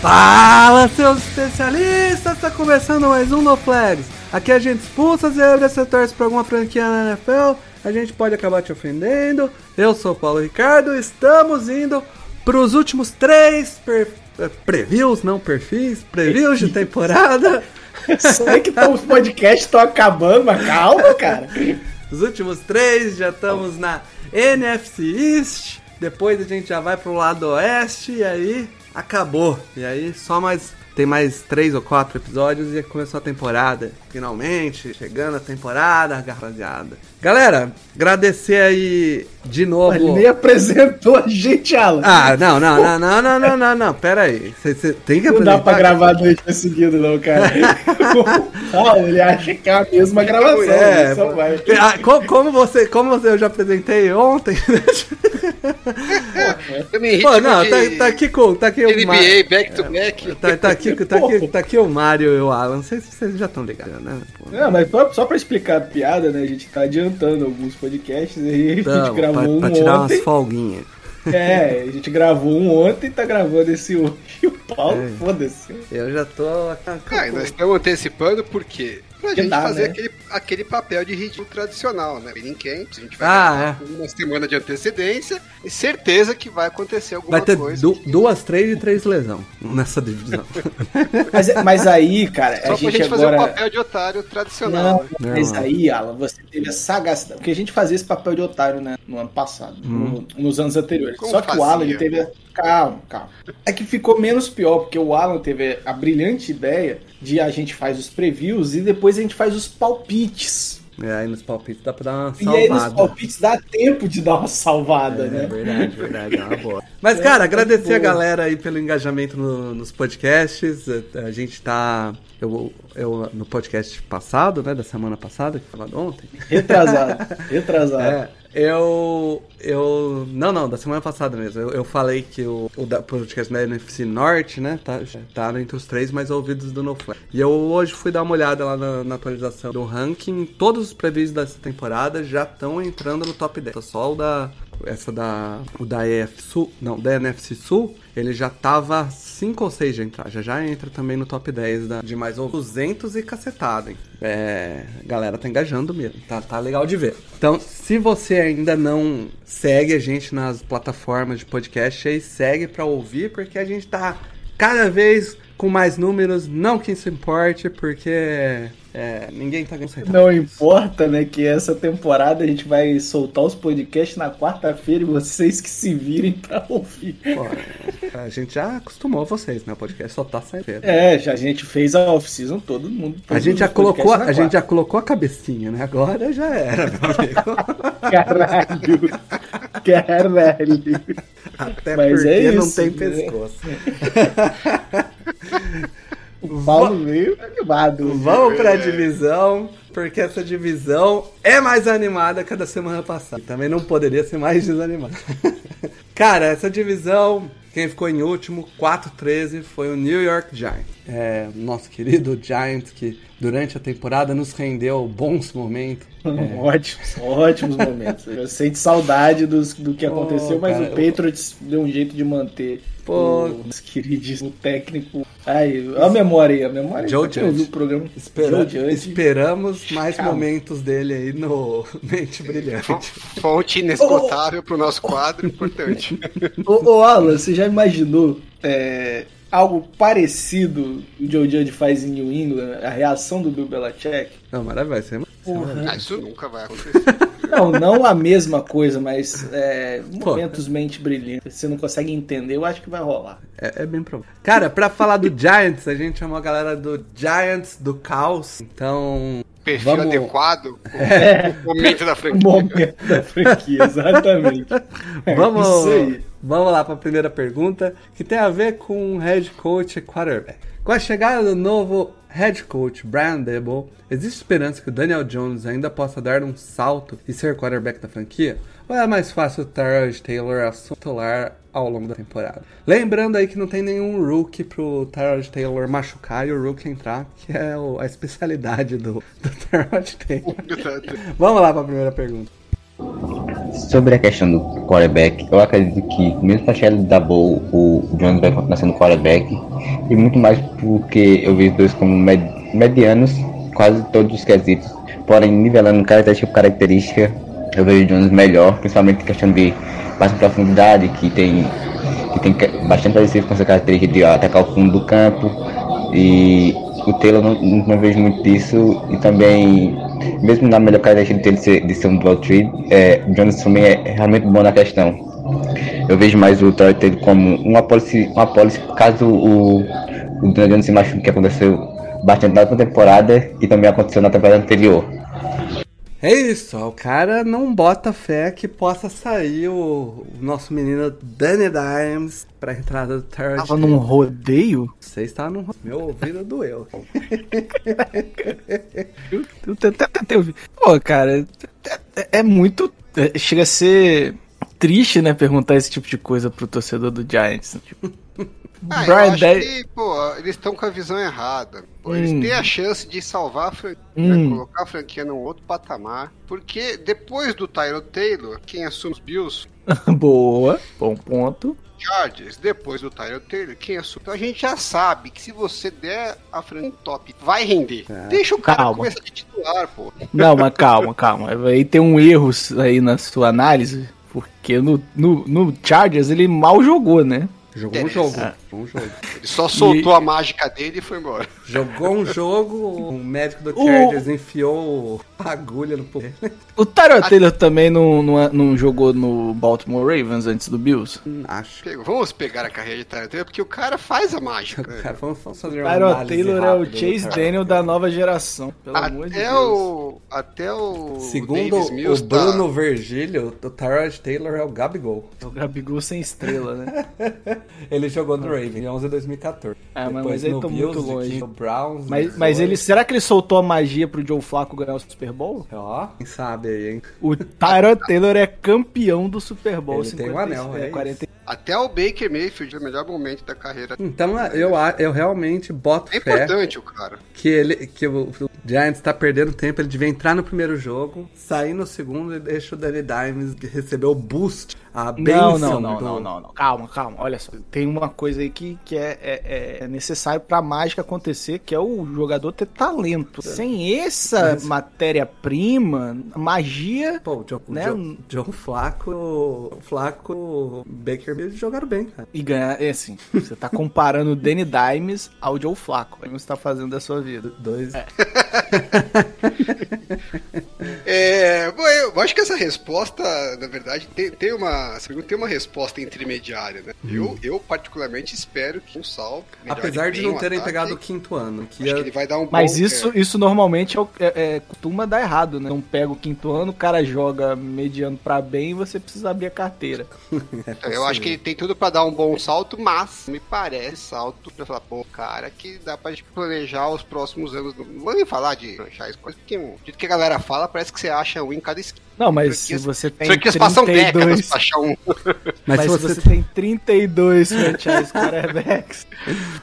Fala, seus especialistas! Tá começando mais um No Flags. Aqui a gente expulsa as zebras, você torce pra alguma franquia na NFL, a gente pode acabar te ofendendo. Eu sou o Paulo Ricardo, estamos indo pros últimos três per- eh, previews, não perfis, previews de temporada. Sei que tá, os podcasts estão acabando, mas calma, cara. Os últimos três, já estamos na NFC East. Depois a gente já vai pro lado oeste e aí acabou. E aí só mais. Tem mais três ou quatro episódios e começou a temporada. Finalmente, chegando a temporada, rapaziada. Galera, agradecer aí de novo. Ele nem apresentou a gente, Alan. Ah, não, não, não, não, não, não, não, não, pera aí. Você você tem que não dá pra apresentar- gravar dois dias seguidos, não, cara. Paulo, ele acha que é a mesma gravação. É, só vai. ah, co- como, você, como você eu já apresentei ontem. Eu me Pô, não, tá, tá aqui com, tá aqui o NBA Mário. back to back. Tá, tá aqui, tá, aqui, tá aqui o Mário e o Alan. Não sei se vocês já estão ligados, né? Pô. Não, mas só, só pra explicar a piada, né? A gente tá adiantando alguns podcasts aí. A gente gravou pra, um pra tirar ontem. umas folguinhas. É, a gente gravou um ontem e tá gravando esse hoje. E o Paulo, É. foda-se. Eu já tô. Ah, nós estamos antecipando por quê? Pra Que gente dá, fazer né? aquele, aquele papel de ritmo tradicional, né? Training camps, a gente vai Ah, com uma semana de antecedência e certeza que vai acontecer alguma Vai ter coisa. du- duas, três e três lesão nessa divisão. Mas, mas aí, cara, Só a pra gente, gente fazer agora. o papel de otário tradicional. Não, né? Mas aí, Alan, você teve a sagacidade. Porque a gente fazia esse papel de otário, né? No ano passado, no- nos anos anteriores. Como Só que o fazia? Alan, ele teve. a- Calma, calma. É que ficou menos pior, porque o Alan teve a brilhante ideia de a gente faz os previews e depois a gente faz os palpites. É, aí nos palpites dá pra dar uma E aí nos salvada. palpites dá tempo de dar uma salvada, É né? verdade, verdade, é uma boa. Mas, cara, agradecer a galera aí pelo engajamento no- nos podcasts. A, a gente tá. Eu, eu, no podcast passado, né? Da semana passada, que foi falado ontem. Retrasado. Retrasado. É, eu. Eu. Não, não, da semana passada mesmo. Eu, eu falei que o, o da- podcast da NFC Norte, né? Tá, tá entre os três mais ouvidos do NoFly. E eu hoje fui dar uma olhada lá na, na atualização do ranking. Todos os previews dessa temporada já estão entrando no top 10. Só o da. Essa da. O da EF Sul. Não, da NFC Sul. Ele já tava 5 ou 6 de entrar. Já já entra também no top 10 da, de mais ou 200 e cacetada, hein? É. Galera tá engajando mesmo. Tá, tá legal de ver. Então, se você ainda não segue a gente nas plataformas de podcast, aí segue pra ouvir, porque a gente tá cada vez com mais números. Não que isso importe, porque é, ninguém tá ganhando Não importa, né, que essa temporada a gente vai soltar os podcasts na quarta-feira e vocês que se virem pra ouvir. Pô, a gente já acostumou vocês, né? O podcast só tá saindo. É, já a gente fez a off-season, todo mundo. A todos gente, já colocou, a gente já colocou a cabecinha, né? Agora já era, meu amigo. Caralho. Caralho. Até Mas porque é não isso, tem né? O Paulo veio animado. Vamos pra divisão, porque essa divisão é mais animada que a da semana passada. Também não poderia ser mais desanimada. Cara, essa divisão, quem ficou em último, 4-13, foi o New York Giants. É, nosso querido Giants, que durante a temporada nos rendeu bons momentos. Ótimos, ótimos momentos. Eu sente saudade dos, do que Pô, aconteceu, mas cara, o Patriots deu um jeito de manter Pô. o nosso queridíssimo técnico. Ai, a memória aí, a memória. Joe ouviu Judge. o programa. Espera- Joe Judge. esperamos mais Calma. momentos dele aí no Mente Brilhante. Fonte inesgotável pro nosso quadro, importante. Ô, ô Alan, você já imaginou é, algo parecido o Joe Judge faz em New England? A reação do Bill Belichick? Não, maravilha, vai ser. Ah, isso nunca vai acontecer. Não, não a mesma coisa, mas é, Pô. momentos mente brilhantes. Você não consegue entender, eu acho que vai rolar. É, é bem provável. Cara, pra falar do Giants, a gente chamou a galera do Giants do Caos. Então, Perfil Vamos- adequado, É. o momento da O franquia. momento da franquia, exatamente. É vamos, Isso aí. Vamos lá para a primeira pergunta, que tem a ver com head coach quarterback. Com a chegada do novo head coach Brian Debo, existe esperança que o Daniel Jones ainda possa dar um salto e ser quarterback da franquia? Ou é mais fácil o Tyrod Taylor assuntular ao longo da temporada? Lembrando aí que não tem nenhum rookie pro Tyrod Taylor machucar e o rookie entrar, que é a especialidade do, do Tyrod Taylor. Vamos lá para a primeira pergunta. Sobre a questão do quarterback, eu acredito que, mesmo com a chegada da Bowl, o Jones vai continuar sendo quarterback. E muito mais porque eu vejo dois como med- medianos, quase todos os quesitos. Porém, nivelando característica por característica, eu vejo o Jones melhor, principalmente questão de em profundidade, que tem, que tem bastante parecido com essa característica de atacar o fundo do campo. E o Taylor não, não vejo muito disso. E também, mesmo na melhor característica dele ser, de ser um dual trade, é, o Jones também é realmente bom na questão. Eu vejo mais o Taylor como uma policy, uma policy caso o, o Daniel se machuque, que aconteceu bastante na temporada e também aconteceu na temporada anterior. É isso, ó, o cara não bota fé que possa sair o, o nosso menino Danny Dimes pra entrada do Tyrod Tava num rodeio? Você está no... Meu ouvido doeu. Eu, eu até tentei ouvir. Pô, cara, é, é muito. é, chega a ser triste, né? Perguntar esse tipo de coisa pro torcedor do Giants. Tipo, Ah, eu Brian Day- que, pô, eles estão com a visão errada. Pô, eles Hum. têm a chance de salvar a franquia, Hum. né, colocar a franquia num outro patamar. Porque depois do Tyrod Taylor, quem assume os Bills? Boa, bom ponto. Chargers, depois do Tyrod Taylor, quem assume? Então a gente já sabe que se você der a franquia top, vai render. É. Deixa o cara Calma. começar de titular, pô. Não, mas calma, calma. Aí tem um erro aí na sua análise. Porque no, no, no Chargers ele mal jogou, né? Jogou um Interessa. jogo. Jogou um jogo. Ele só soltou a mágica dele e foi embora. Jogou um jogo, o médico do O- Chargers enfiou a agulha no pulmão. O Tyrell Taylor também não, não, não jogou no Baltimore Ravens antes do Bills? Acho. Pegou. Vamos pegar a carreira de Tyrod Taylor, porque o cara faz a mágica. né? Cara, vamos vamos fazer uma Taylor é o Chase Tyrod Daniel da nova geração. Pelo amor de Até Deus. o. Até o. Segundo Davis o Mills Bruno tá- Virgílio, o Tyrod Taylor é o Gabigol. É o Gabigol sem estrela, né? Ele jogou no Raven em 11 de 2014. Ah, mas- Depois mas tô Bills, muito longe. Browns. Mas, mas ele, será que ele soltou a magia pro Joe Flacco ganhar o Super Bowl? Ó, quem sabe aí, hein? O Tyrod Taylor é campeão do Super Bowl. Ele tem um anel, é. 40, Até o Baker Mayfield, o melhor momento da carreira. Então eu, a- eu realmente boto É fé importante o cara. que, ele, que o, o Giants tá perdendo tempo. Ele devia entrar no primeiro jogo, sair no segundo e deixa o Danny Dimes receber o boost, a Não, benção não, não, do- não, não, não. Calma, calma. Olha só. Tem uma coisa aí que, que é, é, é necessário pra mágica acontecer, que é o jogador ter talento. Sem essa Mas- matéria-prima, magia. Pô, o John, Né? John, John Flaco, o Flaco, Baker Mayfield jogaram bem, cara. E ganhar. É assim, você tá comparando o Danny Dimes ao Joe Flacco. Aí você tá fazendo da sua vida. Dois. É, bom, eu acho que essa resposta, na verdade, tem, tem uma. Essa pergunta tem uma resposta intermediária, né? Eu, eu, particularmente, espero que o Sal. Apesar de não terem ataque. pegado o quinto ano, que Acho ia- que ele vai dar um Mas bom- isso, isso normalmente é, o- é- é- costuma dar errado, né? Não pega o quinto ano, o cara joga mediano pra bem e você precisa abrir a carteira. é, Eu acho que ele tem tudo pra dar um bom salto, mas me parece salto pra falar, pô, cara, que dá pra gente planejar os próximos anos. Não vou nem falar de franchise, coisa, porque do jeito que a galera fala, parece que você acha um em cada esquina. Não, mas Franquias- se você tem Franquias passam décadas 32... pra achar um. Mas, Mas, se você, você tem 32 franchise quarterbacks,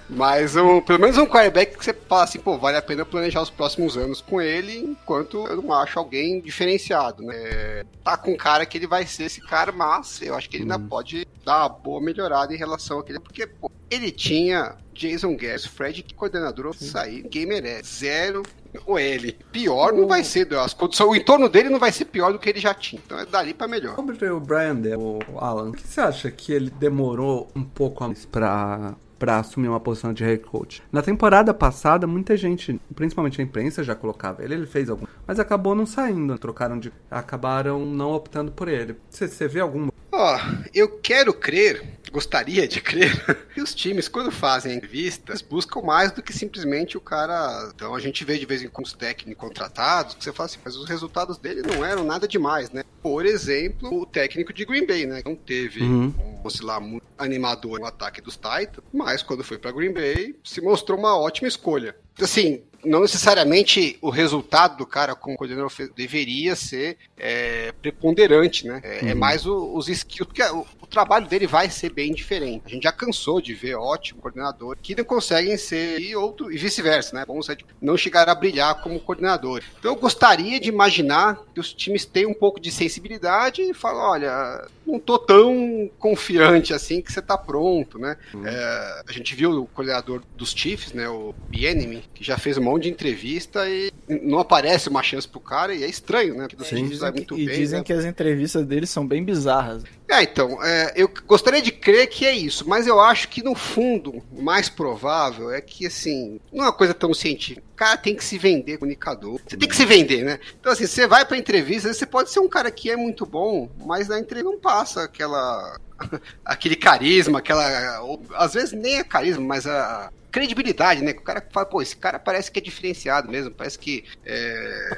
Mas um, pelo menos um quarterback que você fala assim, pô, vale a pena planejar os próximos anos com ele, enquanto eu não acho alguém diferenciado, né? É, Tá com um cara que ele vai ser esse cara, mas eu acho que ele ainda pode dar uma boa melhorada em relação àquele, porque, pô, ele tinha Jason Guerres, Fred, que coordenador sair, ninguém merece. Zero ou ele. Pior não vai ser, as condições, o entorno dele não vai ser pior do que ele já tinha. Então é dali pra melhor. Sobre o Brian Dell, o Alan, o que você acha que ele demorou um pouco a mais pra, pra assumir uma posição de head coach? Na temporada passada, muita gente, principalmente a imprensa, já colocava ele, ele fez algum, mas acabou não saindo, trocaram de. acabaram não optando por ele. Você, você vê algum. Ó, eu quero crer, gostaria de crer, que os times, quando fazem entrevistas, buscam mais do que simplesmente o cara. Então a gente vê de vez em quando os técnicos contratados, que você fala assim, mas os resultados dele não eram nada demais, né? Por exemplo, o técnico de Green Bay, né? Não teve Uhum. um, fosse lá, muito animador no ataque dos Titans, mas quando foi pra Green Bay, se mostrou uma ótima escolha. Assim, não necessariamente o resultado do cara como coordenador deveria ser é, preponderante, né? É, é mais o- os skills, porque o, o trabalho dele vai ser bem diferente. A gente já cansou de ver ótimo coordenador que não conseguem ser e outro e vice-versa, né? Dizer, não chegar a brilhar como coordenador. Então eu gostaria de imaginar que os times tenham um pouco de sensibilidade e falam, olha, não tô tão confiante assim que você tá pronto, né? É, a gente viu o coordenador dos Chiefs, né, o Bienemy, que já fez um monte de entrevista e não aparece uma chance pro cara e é estranho, né? Porque vai dizem, que, e bem, dizem né? que as entrevistas deles são bem bizarras. É, então, é, eu gostaria de crer que é isso, mas eu acho que no fundo, o mais provável é que, assim, não é uma coisa tão científica. Cara tem que se vender comunicador. Você tem que se vender, né? Então, assim, você vai pra entrevista, você pode ser um cara que é muito bom, mas na entrevista não passa aquela. aquele carisma, aquela. ou, às vezes nem é carisma, mas a credibilidade, né? Que o cara fala, pô, esse cara parece que é diferenciado mesmo, parece que é,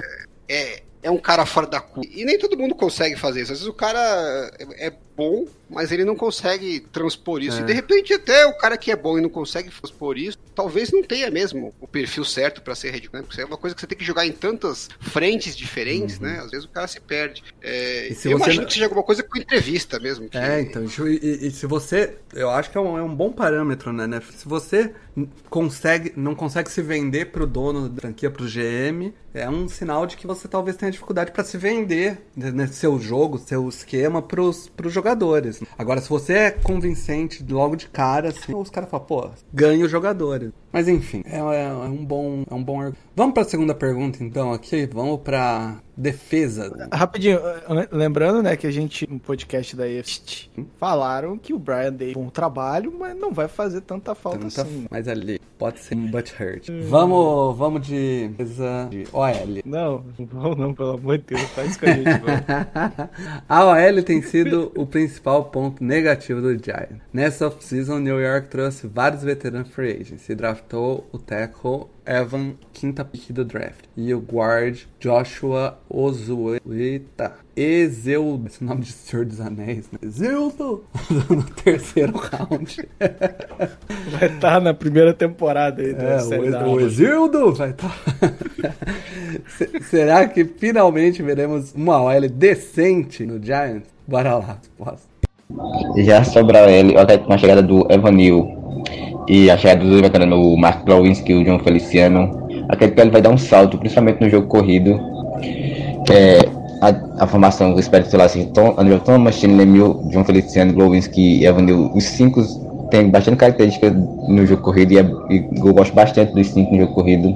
é, é um cara fora da curva. E nem todo mundo consegue fazer isso. Às vezes o cara é, é bom, mas ele não consegue transpor isso. É. E de repente até o cara que é bom e não consegue transpor isso, talvez não tenha mesmo o perfil certo pra ser head coach, porque é uma coisa que você tem que jogar em tantas frentes diferentes, né? Às vezes o cara se perde. É, Uhum. Se eu imagino não- que seja alguma coisa com entrevista mesmo. que- É, então, e, e- se você. Eu acho que é um, é um bom parâmetro, né, né? Se você consegue, não consegue se vender pro dono da franquia, pro GM, é um sinal de que você talvez tenha dificuldade pra se vender né, seu jogo, seu esquema pros, pros jogadores. Agora, se você é convincente logo de cara, assim, os caras falam, pô, ganha os jogadores. Mas enfim, é, é- é um bom. É um bom. Vamos pra segunda pergunta, então, aqui. Vamos pra defesa. Rapidinho, lembrando, né, que a gente, no podcast da EFT, falaram que o Brian Day bom trabalho, mas não vai fazer tanta falta Tanta- assim. Mas ali, pode ser um butt hurt. Vamos, vamos de defesa de OL. Não, não, não, pelo amor de Deus, faz isso com a gente. A OL tem sido o principal ponto negativo do Giants. Nessa off-season, New York trouxe vários veteranos free agents e draftou o tackle Evan, quinta pick do draft, e o guard Joshua Ozueta. Ezeudo, esse nome de Senhor dos Anéis, né? Ezeudo, no terceiro round. Vai estar na primeira temporada aí da É, o, o. Exildo vai estar. Será que finalmente veremos uma OL decente no Giants? Bora lá, resposta. Já sobre a OL, eu acredito com a chegada do Evanil e a chegada dos veteranos, o Mark Glowinski e o John Feliciano, acredito que ele vai dar um salto, principalmente no jogo corrido. É, a, a formação, eu espero, sei lá, assim, Tom, Andrew Thomas, Shane Lemieux, John Feliciano, Glowinski e Evanil, os cinco têm bastante características no jogo corrido e, é- e eu gosto bastante dos cinco no jogo corrido.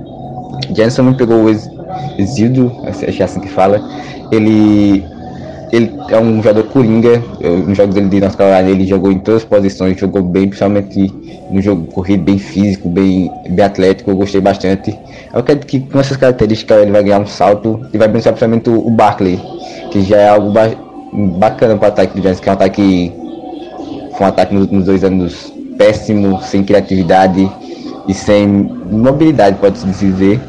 Jensen pegou o Ex- Exildo, acho que é assim que fala. Ele ele é um jogador coringa. Eu, nos jogos dele de North Carolina, ele jogou em todas as posições, jogou bem, principalmente no jogo corrido, bem físico, bem, bem atlético. Eu gostei bastante. Eu acredito que com essas características ele vai ganhar um salto e vai beneficiar principalmente o, Barkley, que já é algo ba- bacana para o ataque do Giants, que é um ataque. Foi um ataque nos, nos dois anos péssimo, sem criatividade e sem mobilidade, pode-se dizer.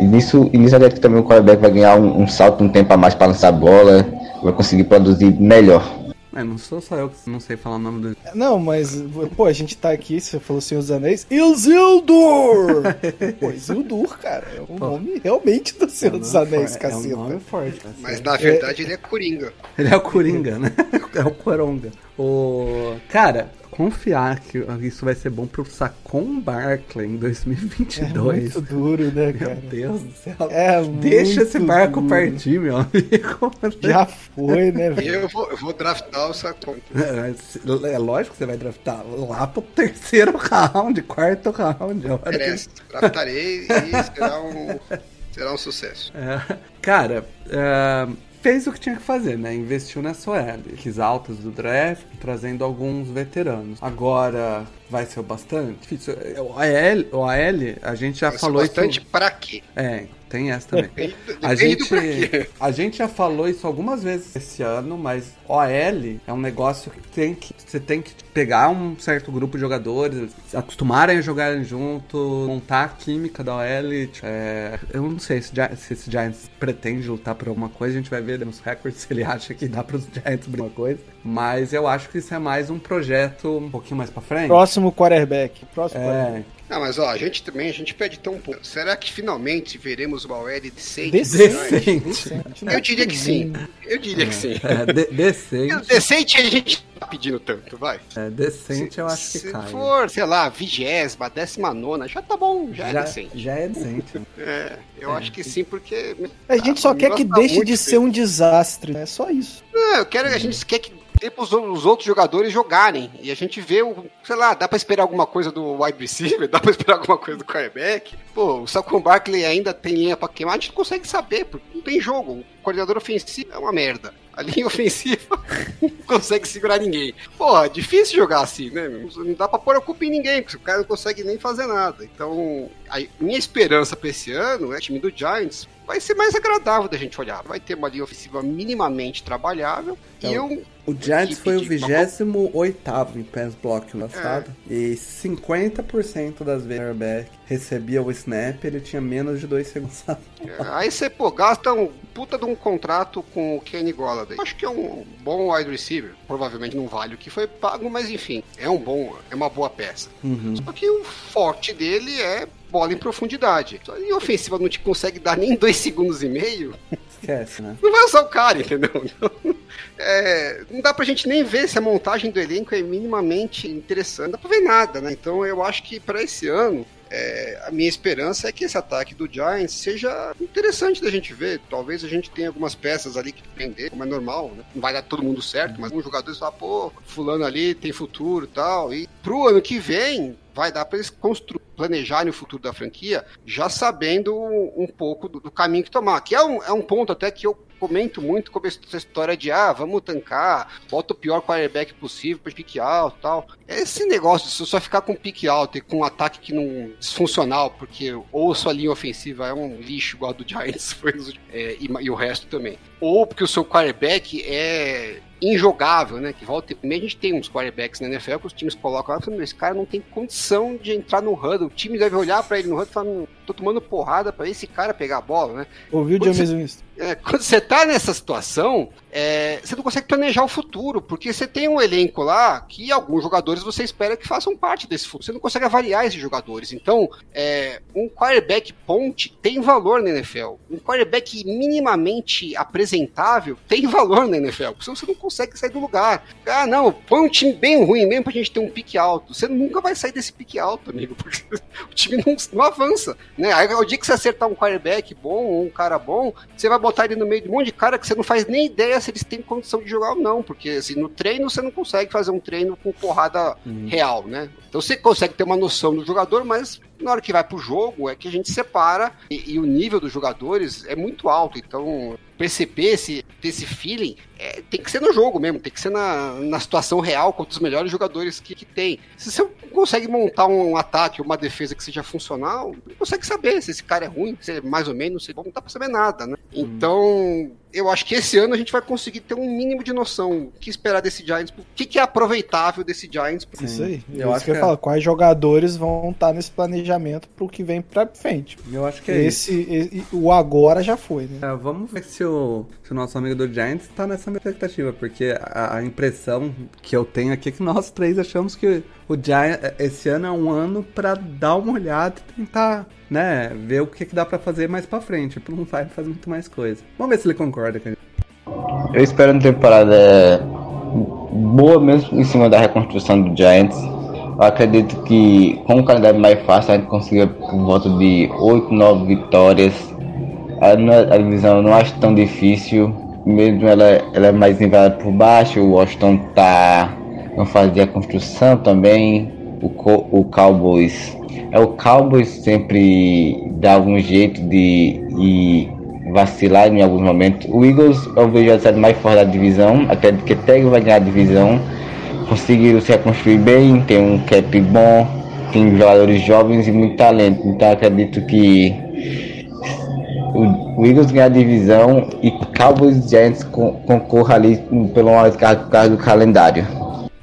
E nisso, e nisso acredito que também o quarterback vai ganhar um, um salto, um tempo a mais para lançar a bola, vai conseguir produzir melhor. É, não sou só eu que não sei falar o nome do. Não, mas, pô, a gente tá aqui, você falou Senhor dos Anéis, Isildur! pô, Isildur, cara, é um nome realmente do Senhor dos Anéis, É um nome forte. Mas na verdade ele é coringa. Ele é o Coringa, né? É o Coronga. O... Cara, confiar que isso vai ser bom pro Sacon Barkley em É 2022. muito duro, né, Meu cara? Deus do céu. É Deixa esse barco duro. partir, meu amigo. Já foi, né, velho? eu vou, eu vou draftar o Sacon. É, é lógico que você vai draftar lá pro terceiro round, quarto round. é hora que- Merece. Draftarei e será um, será um sucesso. É, cara, é, fez o que tinha que fazer, né? Investiu nessa OL. Quis altas do draft, trazendo alguns veteranos. Agora, vai ser o bastante? Difícil. O AL, o AL a gente já Vai ser falou bastante isso. pra quê? É, tem essa também. Depende, A depende pra gente, quê. a gente já falou isso algumas vezes esse ano, mas OL é um negócio que tem que você tem que pegar um certo grupo de jogadores, se acostumarem a jogarem junto, montar a química da OL. tipo, é, eu não sei se, se esse Giants pretende lutar por alguma coisa, a gente vai ver nos records se ele acha que dá para os Giants alguma coisa. Mas eu acho que isso é mais um projeto um pouquinho mais para frente. Próximo quarterback. Próximo quarterback. É, Não, mas ó, a gente também, a gente pede tão pouco. Será que finalmente veremos uma OL decente? Decente. decente. Eu diria que sim. Eu diria que sim. É, de- decente. Decente a gente tá pedindo tanto, vai. É, decente eu acho que Se cai. for, sei lá, vigésima, décima nona, já tá bom, já, é já, decente. já é decente. É, eu acho que sim, porque. A gente só Ah, quer que gosta deixe de ser um desastre. É só isso. Não, eu quero, a gente quer que dê pros os outros jogadores jogarem. E a gente vê o, sei lá, dá pra esperar alguma coisa do wide receiver, dá pra esperar alguma coisa do quarterback. Pô, o Saquon Barkley ainda tem linha pra queimar, a gente não consegue saber, porque não tem jogo. O coordenador ofensivo é uma merda. A linha ofensiva não consegue segurar ninguém. É difícil jogar assim, né? Não dá pra pôr a culpa em ninguém, porque o cara não consegue nem fazer nada. Então, a minha esperança pra esse ano é que o time do Giants vai ser mais agradável da gente olhar. Vai ter uma linha ofensiva minimamente trabalhável e Então, eu O Giants foi o Equipe de- 28 em pass block no passado. E 50% das vezes o recebia o snap, ele tinha menos de 2 segundos. Aí você, pô, gasta um puta de um contrato com o Kenny Golladay. Acho que é um bom wide receiver. Provavelmente não vale o que foi pago, mas enfim, é um bom, é uma boa peça. Uhum. Só que o forte dele é bola em profundidade. E ofensiva não te consegue dar nem dois segundos e meio, Esquece, né? não vai usar o cara, entendeu? Então, é, não dá pra gente nem ver se a montagem do elenco é minimamente interessante. Não dá pra ver nada, né? Então eu acho que pra esse ano, é, a minha esperança é que esse ataque do Giants seja interessante da gente ver. Talvez a gente tenha algumas peças ali que vender, como é normal, né? Não vai dar todo mundo certo, mas alguns jogadores falam, pô, fulano ali tem futuro e tal. E pro ano que vem, vai dar para eles construir, planejarem o futuro da franquia, já sabendo um pouco do, do caminho que tomar. Que é um, é um ponto até que eu comento muito com essa história de ah, vamos tancar, bota o pior quarterback possível para pique alto e tal. Esse negócio de só ficar com pique alto e com um ataque que não disfuncional, porque ou sua linha ofensiva é um lixo igual a do Giants é, e, e o resto também. Ou porque o seu quarterback é injogável, né? Que volta e meia a gente tem uns quarterbacks na NFL que os times colocam lá e falam, esse cara não tem condição de entrar no huddle. O time deve olhar pra ele no huddle e falar, "Hum, tô tomando porrada pra esse cara pegar a bola, né? Ouviu o James Winston? É, quando você tá nessa situação, é, você não consegue planejar o futuro, porque você tem um elenco lá que alguns jogadores você espera que façam parte desse futuro. Você não consegue avaliar esses jogadores. Então, é, um quarterback ponte tem valor na NFL. Um quarterback minimamente apresentável tem valor na NFL, porque senão você não consegue sair do lugar. Ah, não, põe um time bem ruim mesmo pra gente ter um pique alto. Você nunca vai sair desse pique alto, amigo, porque o time não, não avança. Né? Aí, o dia que você acertar um quarterback bom um cara bom, você vai botar ele no meio de um monte de cara que você não faz nem ideia se eles têm condição de jogar ou não, porque assim, no treino você não consegue fazer um treino com porrada real, né? Então você consegue ter uma noção do jogador, mas na hora que vai pro jogo é que a gente separa e, e o nível dos jogadores é muito alto, então perceber esse, esse feeling é, tem que ser no jogo mesmo, tem que ser na, na situação real contra os melhores jogadores que, que tem. Se você consegue montar um ataque, uma defesa que seja funcional, não consegue saber se esse cara é ruim, se é mais ou menos, não dá pra saber nada, né? Então, eu acho que esse ano a gente vai conseguir ter um mínimo de noção o que esperar desse Giants, o que, que é aproveitável desse Giants. Isso aí. Eu Eu acho acho que eu é. falo. Quais jogadores vão estar nesse planejamento pro que vem pra frente? Eu acho que é isso. Esse, e- o agora já foi, né? É, vamos ver se o, se o nosso amigo do Giants tá nessa mesma expectativa, porque a, a impressão que eu tenho aqui é que nós três achamos que o Giants, esse ano é um ano pra dar uma olhada e tentar, né, ver o que, que dá pra fazer mais pra frente. Não vai fazer muito mais coisa. Vamos ver se ele concorda com gente. Eu espero uma temporada boa mesmo em cima da reconstrução do Giants. Eu acredito que com o calendário mais fácil a gente consiga por volta de 8, 9 vitórias. A, não- a divisão eu não acho tão difícil, mesmo ela, ela é mais nivelada por baixo. O Washington tá em fase de reconstrução também. O, o Cowboys é o Cowboys sempre dá algum jeito de vacilar em alguns momentos. O Eagles eu vejo a série mais forte da divisão, acredito que até vai ganhar a divisão. conseguiram se reconstruir bem, tem um cap bom, tem jogadores jovens e muito talento. Então acredito que o, Eagles ganhar a divisão e Cowboys e Giants con, concorra ali pelo por causa do calendário.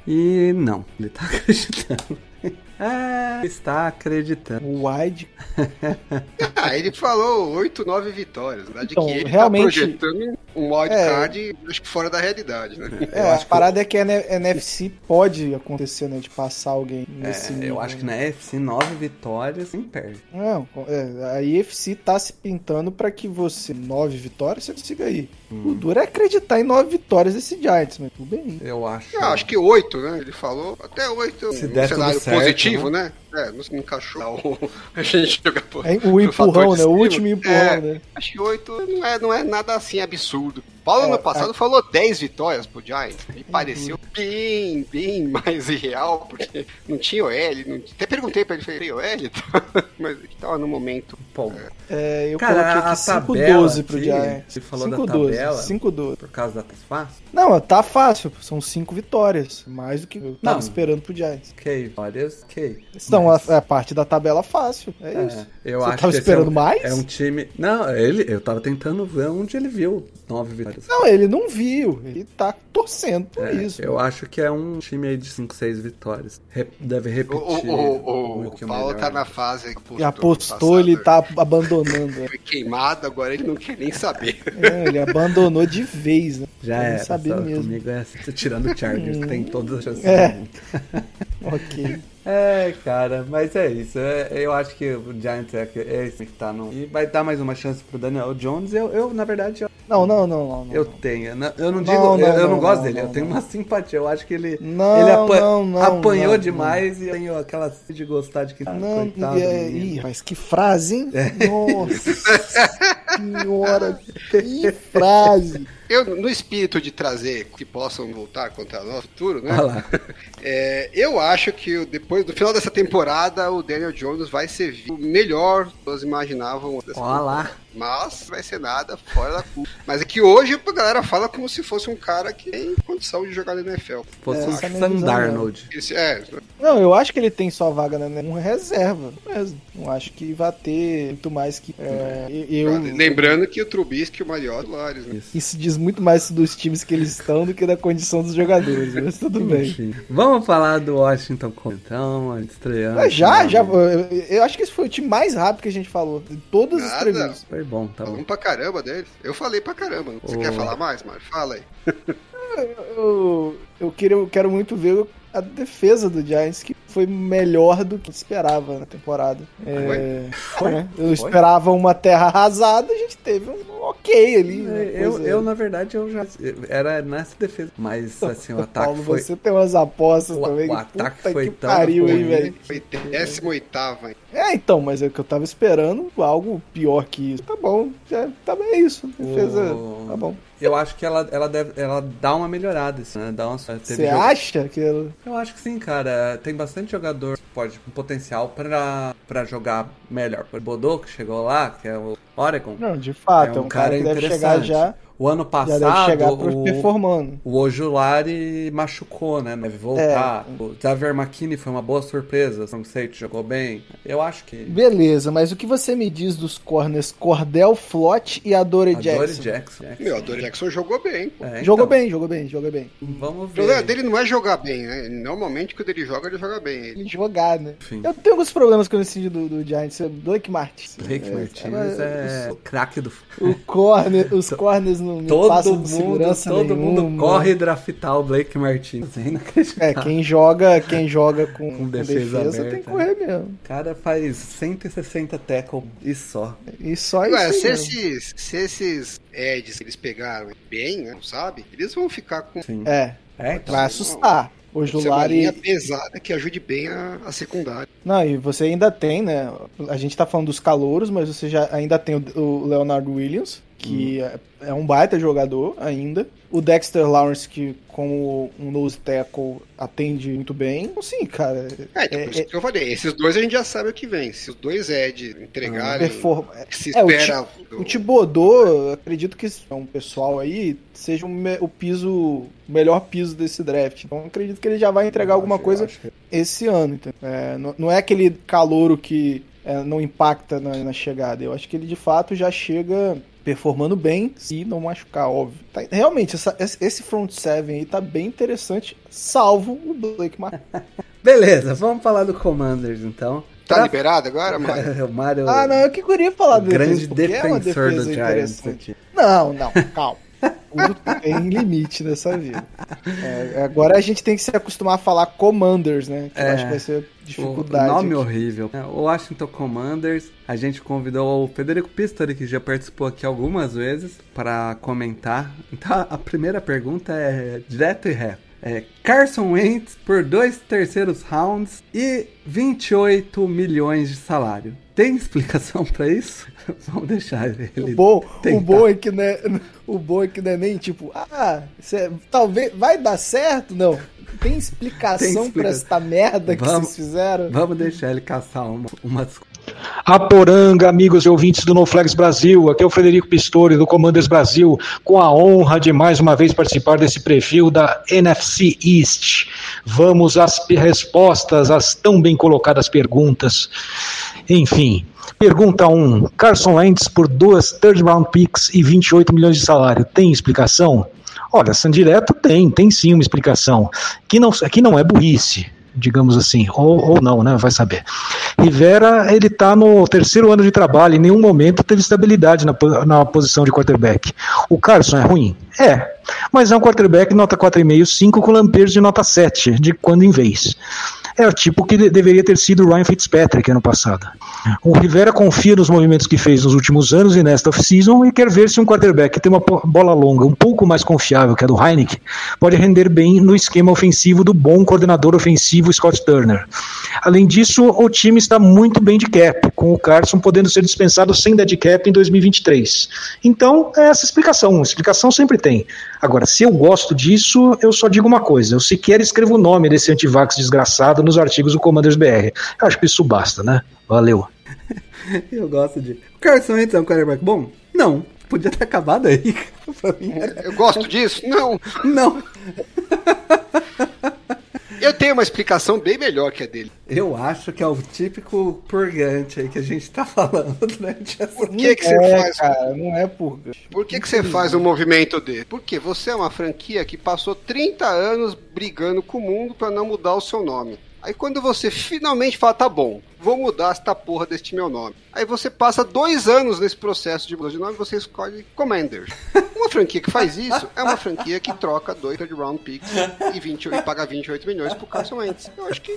E não, ele tá acreditando. Ah, está acreditando. O Wide. Ah, ele falou 8, 9 vitórias. Na verdade Então, que ele realmente- tá projetando um wildcard, acho que fora da realidade, né? É, a parada é que a NFC pode acontecer, né? De passar alguém nesse É, nível, eu acho que né? na FC, nove vitórias sem perde. Não, é, a IFC tá se pintando pra que você, nove vitórias, você consiga ir. Hum. O duro é acreditar em nove vitórias desse Giants, mas tudo bem. Eu acho. Eu acho que 8, né? Ele falou. Até 8 Se um der tudo cenário certo, positivo, né? É, não se encaixou o- a gente jogar por- É, o empurrão, né? O último empurrão, É, né? Acho que 8 não é, não é nada assim absurdo. Paulo É, ano passado falou 10 vitórias pro Giants. Me pareceu bem, bem mais irreal, porque não tinha OL. Não... Até perguntei pra ele, falei, tem OL? Mas ele tava no momento. Pô, É, eu Cara, coloquei a aqui tabela 5-12 pro Giants. você falou da 5-12, tabela. 5-12. por causa da fácil. Não, tá fácil. São cinco vitórias. Mais do que eu tava Não. esperando pro Giants. Ok, vitórias, ok. Então, Mas- a, a parte da tabela fácil. É, É, isso. eu Você acho tava que esse esperando é um, mais? É um time. Não, ele, eu tava tentando ver onde ele viu nove vitórias. Não, ele não viu. Ele tá torcendo por É, isso. eu acho que é um time aí de 5, 6 vitórias. Re- deve repetir. o, o, o, o Paulo melhor. tá na fase que E apostou, ele tá abandonando. né? Foi queimado, agora ele não quer nem saber. É, ele abandonou de vez, né? Já é, sabia mesmo. comigo é assim, tirando o Chargers, tem todas as chances É. do mundo. Ok. É, cara, mas é isso. É, eu acho que o Giants é, é esse que tá no. E vai dar mais uma chance pro Daniel Jones. Eu, eu na verdade, eu, Não, não, não, não. não. eu tenho. Eu não Não, digo. não, eu, eu não, não, gosto não, dele. não, eu tenho não. uma simpatia. Eu acho que ele. Não, ele apa- não, não, apanhou não, demais e eu tenho aquela de gostar de que. Ah, Não, coitado é- ih, mas que frase, hein? Nossa senhora, que frase. Eu, no espírito de trazer que possam voltar contra nós no futuro, né? É, eu acho que o- depois do final dessa temporada o Daniel Jones vai ser o melhor que nós imaginavam. dessa Olha lá. Mas vai ser nada fora da curva. Mas é que hoje a galera fala como se fosse um cara que tem condição de jogar na NFL. Fosse É, o essa é. Esse, é, Não, eu acho que ele tem só vaga na um reserva mesmo. Não acho que vai ter muito mais que. É, eu, lembrando que o Trubisky e o Mariota Lares, né? Isso. isso diz muito mais dos times que eles estão do que da condição dos jogadores, mas tudo bem. Enfim. Vamos falar do Washington Commanders, então, estreando. Mas já, já. Eu, eu acho que esse foi o time mais rápido que a gente falou. De todos os Nada. Foi bom, tá bom. Falamos pra caramba deles. Eu falei pra caramba. Você Ô. quer falar mais, Mário? Fala aí. Eu, eu, queria, eu quero muito ver a defesa do Giants, que foi melhor do que esperava na temporada. É, Foi? né? Eu Foi? esperava uma terra arrasada, a gente teve um ok ali. uma Eu, coisa- eu, na verdade, eu já. Era nessa defesa. Mas, assim, o ataque Paulo, foi. você tem umas apostas O- também. o que ataque puta foi que tão pariu, hein, ruim. velho. Foi 18 hein? É, então, mas é que eu tava esperando algo pior que isso. Tá bom, já, tá bem é isso. Defesa, O- tá bom. Eu acho que ela, ela, deve, ela dá uma melhorada, assim, né? Dá uma, teve Você jogo- acha que ela... Eu acho que sim, cara. Tem bastante jogador que pode com potencial pra, pra jogar melhor. O Bodô, que chegou lá, que é o Oregon. Não, de fato, é um, cara, que deve chegar interessante. já, O ano passado, o, performando. o Ojulari machucou, né? Deve voltar. É. O Xavier McKinney foi uma boa surpresa. O Strong Safety jogou bem. Eu acho que... Beleza, mas o que você me diz dos corners Cordell Flott e Adore A Dory Jackson? Jackson. Meu, o Dory Jackson jogou bem. pô. É, Jogou então, bem, jogou bem, jogou bem. Vamos O ver. problema dele não é jogar bem, né? Normalmente quando ele joga, ele joga bem. Ele- Ele jogar, né? Enfim. Eu tenho alguns problemas com esse do, do Giants, é Blake Martins. Blake É, Martinez é o craque do... O corner, os corners não me Todo mundo, segurança todo mundo nenhuma. corre draftar o Blake Martinez. É É, quem joga, quem joga com, Com com defesa defesa, aberta. tem que correr mesmo. O cara faz 160 tackle e só. E só Ué, isso. se esses, se esses Eds que eles pegaram bem, né? Sabe? Eles vão ficar com Sim. É, É, então. vai assustar. O Julari. pesada que ajude bem a, a secundária. Não, e você ainda tem, né? A gente tá falando dos calouros, mas você já ainda tem o, o Leonard Williams, que é, é um baita jogador ainda. O Dexter Lawrence, que como um nose tackle atende muito bem. Então, sim, cara. É, tipo, é- isso que eu falei. Esses dois a gente já sabe o que vem. Se os dois Ed entregarem, performa- se é, o espera. do- O Tibodô, eu acredito que é um pessoal aí, seja o, me- o piso, o melhor piso desse draft. Então eu acredito que ele já vai entregar alguma Acho- coisa acho esse ano. entendeu? É, não, não é aquele calouro que é, não impacta na, na chegada. Eu acho que ele de fato já chega performando bem, se não machucar, óbvio. Tá- realmente, essa- esse front seven aí tá bem interessante, salvo o Blake Mar Beleza, vamos falar do Commanders então. Tá Pra- liberado agora, Mário? o Mário, Ah, não, eu que queria falar do grande é defensor do defesa Giants interessante. aqui. Não, não, calma. Tudo tem limite nessa vida. É, agora a gente tem que se acostumar a falar Commanders, né? Que eu É. acho que vai ser O dificuldade. nome aqui. horrível. É, O Washington Commanders, a gente convidou o Federico Pistori, que já participou aqui algumas vezes, para comentar. Então a primeira pergunta é direto e reto. É, Carson Wentz por dois terceiros rounds e 28 milhões de salário. Tem explicação para isso? Vamos deixar ele. O bom, o bom é que não é, o bom é que não é nem tipo, ah, cê- talvez vai dar certo, não. Tem explicação Tem pra explica- esta merda que Vamos- vocês fizeram? Vamos deixar ele caçar uma, umas Aporanga, amigos e ouvintes do NoFlex Brasil, aqui é o Frederico Pistori do Commanders Brasil, com a honra de mais uma vez participar desse preview da NFC East. Vamos às respostas às tão bem colocadas perguntas. Enfim, pergunta 1. Carson Wentz por duas third round picks e 28 milhões de salário. Tem explicação? Olha, Sandireto tem, tem sim uma explicação. Que não, que não é burrice digamos assim, ou, ou não, né? Vai saber. Rivera, ele tá no terceiro ano de trabalho, em nenhum momento teve estabilidade na, na posição de quarterback. O Carson é ruim? É, mas é um quarterback nota 4,5, 5 com lampejos de nota 7, de quando em vez. É o tipo que de- deveria ter sido Ryan Fitzpatrick ano passado. O Rivera confia nos movimentos que fez nos últimos anos e nesta off-season e quer ver se um quarterback que tem uma bola longa um pouco mais confiável que a do Heineken pode render bem no esquema ofensivo do bom coordenador ofensivo Scott Turner. Além disso, o time está muito bem de cap, com o Carson podendo ser dispensado sem dead cap em 2023. Então, é essa explicação. Explicação sempre tem. Agora, se eu gosto disso, eu só digo uma coisa: eu sequer escrevo o nome desse antivax desgraçado nos artigos do Commanders BR. Eu acho que isso basta, né? Valeu. Eu gosto de. O Carson Wentz é um quarterback bom? Não. Podia ter acabado aí. pra mim. Eu gosto disso? Não. Não. Eu tenho uma explicação bem melhor que a dele. Eu acho que é o típico purgante aí que a gente tá falando durante essa. Por que, que você é, faz? cara, não é por. Por que, que você faz um movimento dele? Porque você é uma franquia que passou 30 anos brigando com o mundo pra não mudar o seu nome. Aí quando você finalmente fala, tá bom, vou mudar esta porra deste meu nome. Aí você passa dois anos nesse processo de mudança de nome e você escolhe Commanders. Uma franquia que faz isso é uma franquia que troca dois third round picks e, 20, e paga 28 milhões pro Carson Wentz. Eu acho que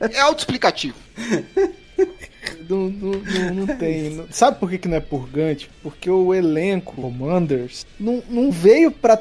é autoexplicativo. Não, não, não, não tem. não- Sabe por que, que não é purgante? Porque o elenco Commanders não, não veio pra.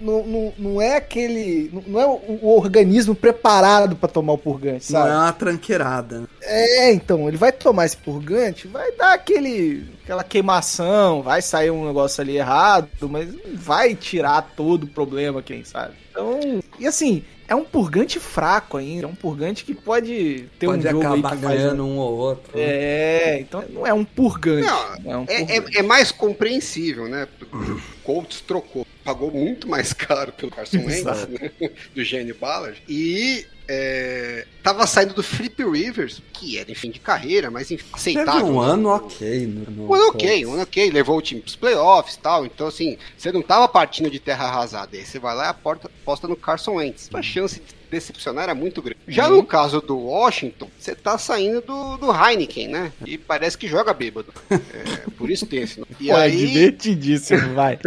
Não, não, não é aquele. Não é o, o organismo preparado pra tomar o purgante, Não sabe? é uma tranqueirada. É, então, ele vai tomar esse purgante, vai dar aquele. aquela queimação, vai sair um negócio ali errado, mas não vai tirar todo o problema, quem sabe. Então, e assim, é um purgante fraco ainda, é um purgante que pode ter Pode um jogo aí acabar que faz ganhando um ou outro. é, então não é um purgante. Não, é um É, purgante. é- é mais compreensível, né? O Colts trocou, pagou muito mais caro pelo Carson Wentz, né? do Gênio Ballard, e é, tava saindo do Flip Rivers, que era em fim de carreira, mas enfim, Teve aceitável. um né? ano ok. No, no Um ano ok, um ano ok, levou o time pros playoffs e tal. Então, assim, você não tava partindo de terra arrasada. Aí você vai lá e aposta no Carson Wentz. A chance de decepcionar era muito grande. Já Uhum. no caso do Washington, você tá saindo do, do Heineken, né? E parece que joga bêbado. É, por isso tem esse. E Pô, é aí, divertidíssimo, vai.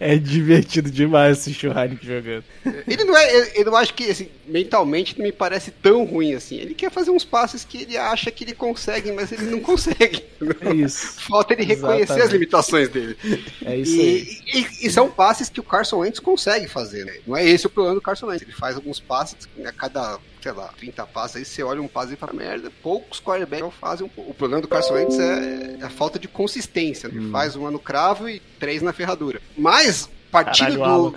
É divertido demais assistir o Heineken jogando. ele não é. Eu não acho que assim, mentalmente não me parece tão ruim assim. Ele quer fazer uns passes que ele acha que ele consegue, mas ele não consegue. É isso. Falta ele reconhecer Exatamente. as limitações dele. É isso aí. E, e- e são passes que o Carson Wentz consegue fazer, né? Não é esse o problema do Carson Wentz. Ele faz alguns passes, a cada, sei lá, 30 passes, aí você olha um passe e fala, merda, poucos quarterbacks fazem um pouco. O problema do Carson Wentz é a falta de consistência. Hum. Ele faz uma no cravo e três na ferradura. Mas, Caralho, do...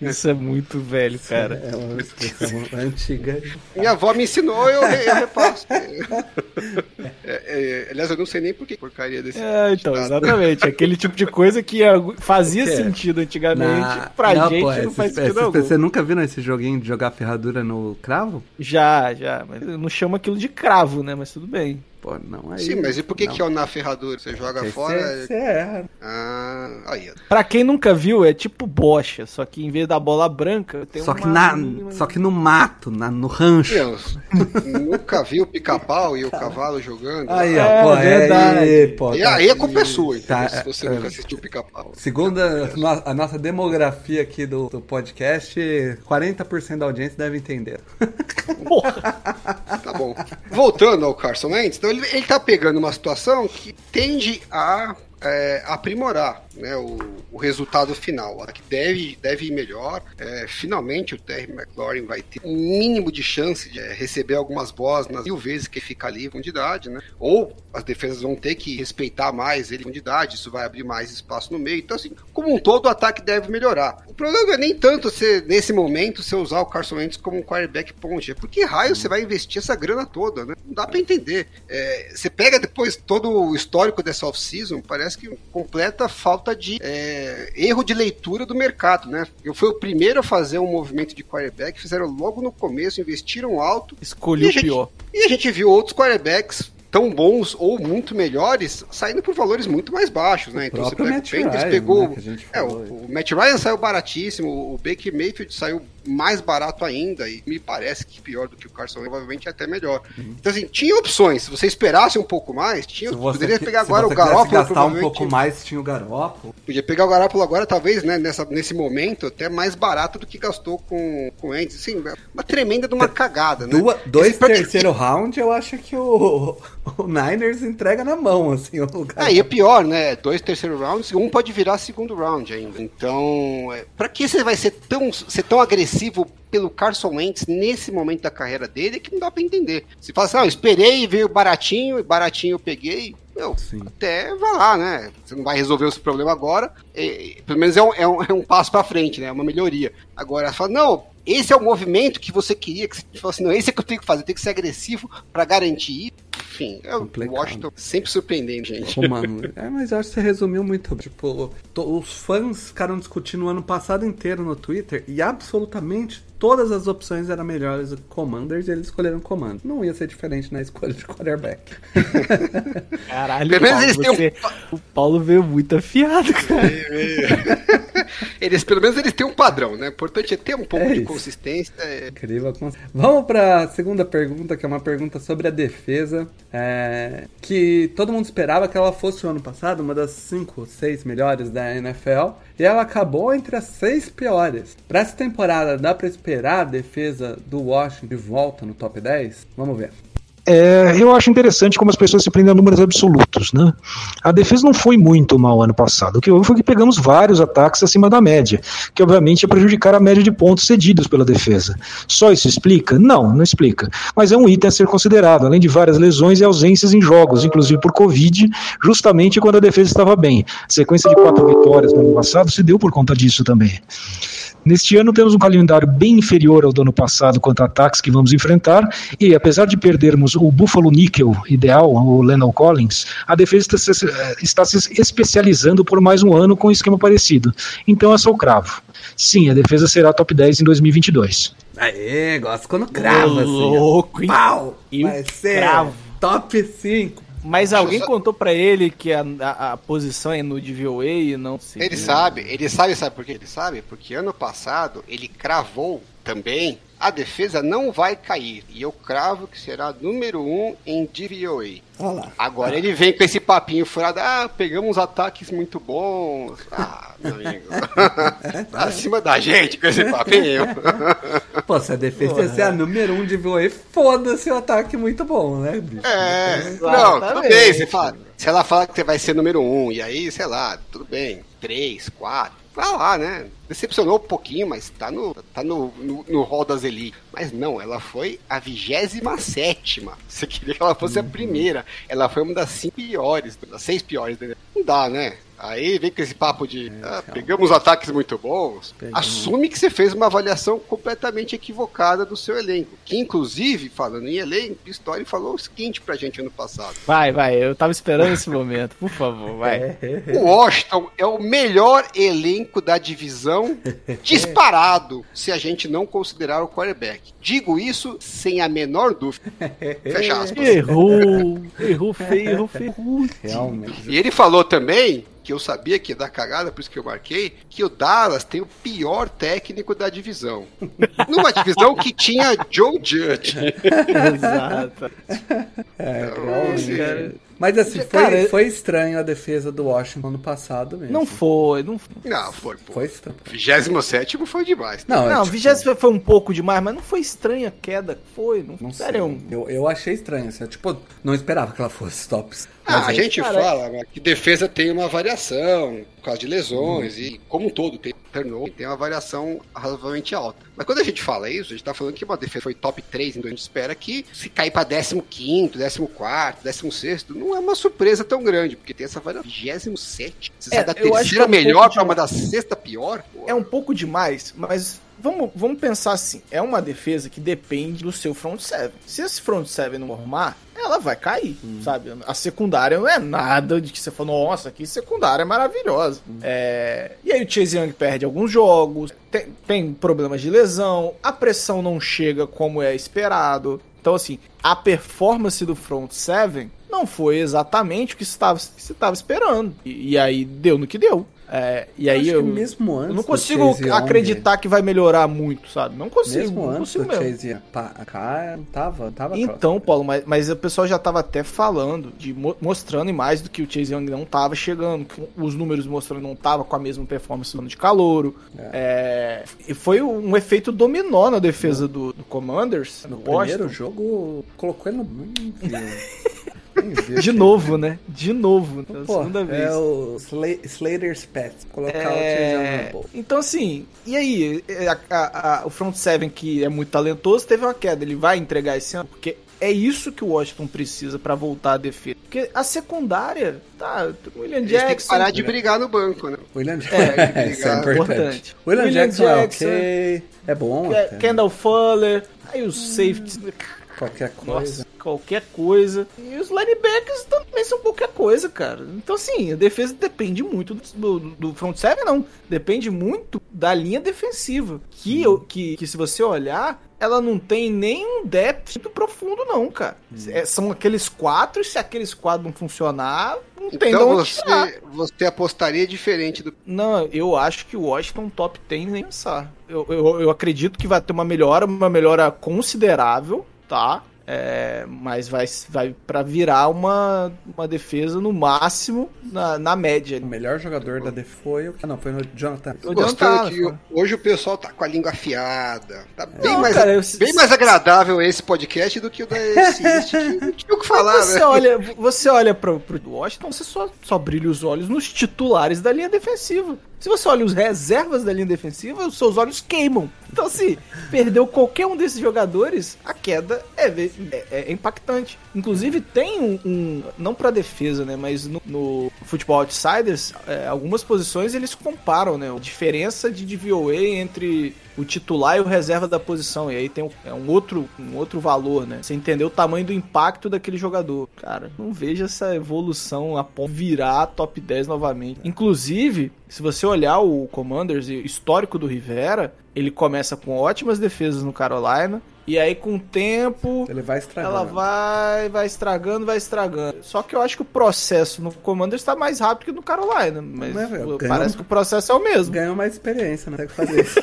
Isso é muito velho, cara. É uma expressão antiga. Minha avó me ensinou, eu, eu repasso. É, é, aliás, eu não sei nem por que porcaria desse. É, então, ditado. exatamente. Aquele tipo de coisa que fazia sentido antigamente, Na- pra não, gente pô, não faz esse- sentido algum. Você nunca viu esse joguinho de jogar ferradura no cravo? Já, já. Mas eu não chamo aquilo de cravo, né? Mas tudo bem. Pô, não aí. Sim, mas e por que, não. que é o na ferradura? Você joga Porque fora. Você, erra. Ah, aí. Pra quem nunca viu, é tipo bocha, só que em vez da bola branca, tem Só uma que, na, só que no mato, na, no rancho. Deus, nunca vi o pica-pau e o cavalo jogando. Aí, É, ó, pô, verdade. aí, pô, e tá- aí a culpa é sua, então, Tá, se você é, nunca assistiu o pica-pau. Segundo a, a nossa demografia aqui do, do podcast, 40% da audiência deve entender. Tá bom. Voltando ao Carson Wentz, então ele, ele tá pegando uma situação que tende a é, aprimorar né, o, o resultado final, a que deve, deve ir melhor. É, finalmente o Terry McLaurin vai ter um mínimo de chance de é, receber algumas bolas nas mil vezes que fica ali em profundidade, né? Ou as defesas vão ter que respeitar mais ele em profundidade, isso vai abrir mais espaço no meio. Então, assim, como um todo, o ataque deve melhorar. O problema é nem tanto você, nesse momento, você usar o Carson Wentz como um quarterback ponte. É porque raio você vai investir essa grana toda, né? Não dá pra entender. É, você pega depois todo o histórico dessa off-season, parece que completa falta de é, erro de leitura do mercado, né? Eu fui o primeiro a fazer um movimento de quarterback, fizeram logo no começo, investiram alto. Escolhi o gente- pior. E a gente viu outros quarterbacks tão bons ou muito melhores saindo por valores muito mais baixos, né? Então você pega o Matt Panthers, Ryan, pegou. né, que a gente é, o, o Matt Ryan saiu baratíssimo, o Baker Mayfield saiu mais barato ainda, e me parece que pior do que o Carson, provavelmente até melhor. Então, assim, tinha opções. Se você esperasse um pouco mais, tinha, Se você, poderia pegar agora o Garoppolo. gastar um pouco mais, tinha o Garópolo. Podia pegar o Garoppolo agora, talvez, né, nessa, nesse momento, até mais barato do que gastou com, com o Ends. Assim, uma tremenda de uma cagada, né? Duas, dois Esse terceiro round, eu acho que o, o Niners entrega na mão, assim, o lugar. É, e é pior, né? Dois terceiro rounds, um pode virar segundo round ainda. Então, é, pra que você vai ser tão, ser tão agressivo pelo Carson Wentz nesse momento da carreira dele é que não dá pra entender. Se fala assim, ah, eu esperei, veio baratinho, e baratinho eu peguei. Meu, Sim. até vai lá, né? Você não vai resolver o seu problema agora. é, pelo menos é um, é um- é um passo pra frente, né? É uma melhoria. Agora, fala, não, esse é o movimento que você queria, que você fala assim, não, esse é que eu tenho que fazer, eu tenho que ser agressivo pra garantir isso. Enfim, é o Complicado. Washington sempre surpreendendo, gente. Pô, mano, é, mas eu acho que você resumiu muito. Tipo, to- os fãs ficaram discutindo o ano passado inteiro no Twitter e absolutamente todas as opções eram melhores do que Commanders e eles escolheram Commanders. Não ia ser diferente na escolha de quarterback. Caralho, Pelo menos Paulo, eles têm um- você- o Paulo veio muito afiado, cara. Eles, pelo menos eles têm um padrão, né? O importante é ter um pouco É de isso. consistência. é- Incrível. Vamos para a segunda pergunta, que é uma pergunta sobre a defesa, é, que todo mundo esperava que ela fosse o ano passado uma das cinco, seis melhores da NFL, e ela acabou entre as seis piores. Para essa temporada, dá para esperar a defesa do Washington de volta no top 10? Vamos ver. É, eu acho interessante como as pessoas se prendem a números absolutos, né? A defesa não foi muito mal ano passado. O que houve foi que pegamos vários ataques acima da média, que obviamente ia prejudicar a média de pontos cedidos pela defesa. Só isso explica? Não, não explica. Mas é um item a ser considerado, além de várias lesões e ausências em jogos, inclusive por Covid, justamente quando a defesa estava bem. A sequência de quatro vitórias no ano passado se deu por conta disso também. Neste ano temos um calendário bem inferior ao do ano passado quanto a ataques que vamos enfrentar, e apesar de perdermos o Buffalo Nickel ideal, o Lendell Collins, a defesa está se, está se especializando por mais um ano com um esquema parecido. Então é só o cravo. Sim, a defesa será top 10 em 2022. Aê, gosto quando crava, assim. louco, hein? Pau! Eu Vai ser cravo. top 5. Mas alguém contou pra ele que a, a- a posição é no DVOA e não se. Ele sabe, ele sabe, sabe por quê? Ele sabe porque ano passado ele cravou também a defesa não vai cair. E eu cravo que será número um em DVOA. Olha lá. Agora ele vem com esse papinho furado, ah, pegamos ataques muito bons. Ah, meu amigo. tá acima da gente com esse papinho. Pô, se a defesa ser a número um de VOA, foda-se o ataque muito bom, né, bicho? É, não, tudo bem. Você fala, se ela fala que você vai ser número um, e aí, sei lá, tudo bem, três, quatro, vai lá, né? Decepcionou um pouquinho, mas tá no, tá no, no, no hall das elites. Mas não, ela foi a 27 Você queria que ela fosse a primeira. Ela foi uma das cinco piores, das seis piores. né? Não dá, né? Aí vem com esse papo de ah, pegamos ataques muito bons. Pegamos. Assume que você fez uma avaliação completamente equivocada do seu elenco. Que, inclusive, falando em elenco, Pistori falou o seguinte pra gente ano passado. Vai, vai, eu tava esperando esse momento, por favor, vai. O Washington é o melhor elenco da divisão disparado se a gente não considerar o quarterback. Digo isso sem a menor dúvida. Fecha aspas. Errou, errou feio, errou feio. Realmente. E ele falou também que eu sabia que ia dar cagada, por isso que eu marquei, que o Dallas tem o pior técnico da divisão. Numa divisão que tinha Joe Judge. Exato. É, Então, cara. Mas assim, foi, Cara, foi estranho a defesa do Washington ano passado mesmo. Não foi, não foi. Não, foi, pô. Foi estranho. 27 foi demais. Não, Não, tipo, 20 foi um pouco demais, mas não foi estranha a queda. Foi, não, Não sei. sério. Eu, eu achei estranho. Assim, eu, tipo, não esperava que ela fosse tops. Ah, Mas a gente cara, fala né, que defesa tem uma variação por causa de lesões e, como um todo, tem turnover, tem uma variação razoavelmente alta. Mas quando a gente fala isso, a gente tá falando que uma defesa foi top 3, então a gente espera que se cair pra 15, 14, 16, não é uma surpresa tão grande, porque tem essa variação. 27? Você É, sai da terceira é um pouco melhor de- pra uma da sexta pior? Pô, É um pouco demais, mas vamos, vamos pensar assim: é uma defesa que depende do seu front seven. Se esse front seven não arrumar, ela vai cair, sabe? A secundária não é nada de que você fala, nossa, que secundária é maravilhosa. É, E aí o Chase Young perde alguns jogos, tem, tem problemas de lesão, a pressão não chega como é esperado. Então, assim, a performance do front seven não foi exatamente o que se estava que se estava esperando. E, e aí deu no que deu. É, e aí acho eu, mesmo antes eu não consigo Chase Young, acreditar que vai melhorar muito, sabe? Não consigo, Mesmo não antes consigo mesmo. Young, pá, cá não tava, tava Então, Paulo, mas, mas o pessoal já tava até falando, de mo- mostrando imagens do que o Chase Young não tava chegando, que os números mostrando que não tava com a mesma performance no ano de calouro. É, e foi um efeito dominó na defesa do, do Commanders, No primeiro jogo, colocou ele no. De novo, né? De novo, pela Pô, segunda vez. é o Sla- Slater's Pets. Colocar o É, no bolso. então assim, e aí, a- a- a- o front seven que é muito talentoso teve uma queda, ele vai entregar esse ano, porque é isso que o Washington precisa pra voltar à defesa. Porque a secundária, tá, o William Eles têm que Jackson, parar de brigar no banco, né? William É, Jackson. É, isso é importante. Importante. William, William Jackson, é Jackson, ok. É bom. Ke- até. Kendall Fuller, aí os safeties, Qualquer coisa. nossa, qualquer coisa. E os linebackers também são qualquer coisa, cara. Então, assim, a defesa depende muito do, do- front seven, não. Depende muito da linha defensiva. Que, eu- que, que se você olhar, ela não tem nenhum depth muito profundo, não, cara. É, são aqueles quatro, e se aqueles quatro não funcionar, não tem de Então onde tirar. você, você apostaria diferente do. Não, eu acho que o Washington top 10 nem pensar. Eu, eu, eu acredito que vai ter uma melhora, uma melhora considerável, tá? É, mas vai, vai para virar uma, uma defesa no máximo na, na média. O melhor jogador da DEF foi o. Ah, não, foi o Jonathan. O Jonathan, que hoje o pessoal tá com a língua afiada. Tá bem, Não, mais, cara, eu- bem mais agradável esse podcast do que o da Exist. Não tinha o que falar, você né? olha, você olha pro, pro Washington, você só, só brilha os olhos nos titulares da linha defensiva. Se você olha os reservas da linha defensiva, os seus olhos queimam. Então, se perdeu qualquer um desses jogadores, a queda é, é- é impactante. Inclusive, tem um. um- não pra defesa, né? Mas no, no Futebol Outsiders, é, algumas posições eles comparam, né? A diferença de DVOA entre o titular e o reserva da posição. E aí tem um, é um, outro, um outro valor, né? Você entender o tamanho do impacto daquele jogador. Cara, não vejo essa evolução a ponto virar top 10 novamente. Inclusive, se você olhar o Commanders e histórico do Rivera, ele começa com ótimas defesas no Carolina. E aí, com o tempo, Ele vai estragar. ela vai, vai estragando, vai estragando. Só que eu acho que o processo no Commanders está mais rápido que no Carolina. Mas Não é, velho, parece que o processo é o mesmo. Ganhou mais experiência, não tem o que fazer isso.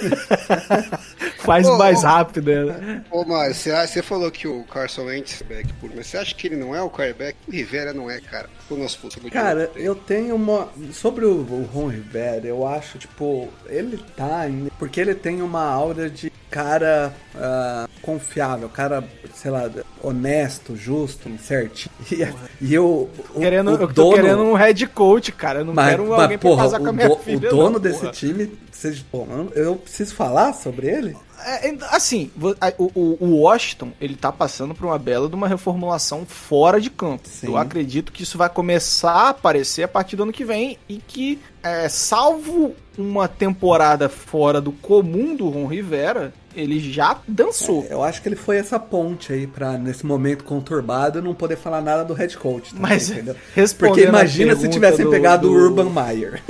Faz Ô, mais ô. rápido, né? Ô, Mário, você, você falou que o Carson Wentz é quarterback puro, mas você acha que ele não é o quarterback? O Rivera não é, cara. O nosso futebol Cara, eu tenho uma. Sobre o, o Ron Rivera, eu acho, tipo, ele tá. Porque ele tem uma aura de cara ah, confiável, cara, sei lá, honesto, justo, certinho. E, e eu. O, Querendo, o eu tô dono, querendo um head coach, cara. Eu não Mas, quero mas, alguém pra porra, casar o, com a minha do- filha. o dono não, desse porra. time. Vocês, pô, eu- preciso falar sobre ele? É, assim, o- o Washington, ele tá passando por uma bela de uma reformulação fora de campo. Sim. Eu acredito que isso vai começar a aparecer a partir do ano que vem e que, é, salvo uma temporada fora do comum do Ron Rivera, ele já dançou. Eu acho que ele foi essa ponte aí pra, nesse momento conturbado, não poder falar nada do head coach. também, Mas, entendeu? Porque imagina se tivessem do- pegado do- o Urban Meyer.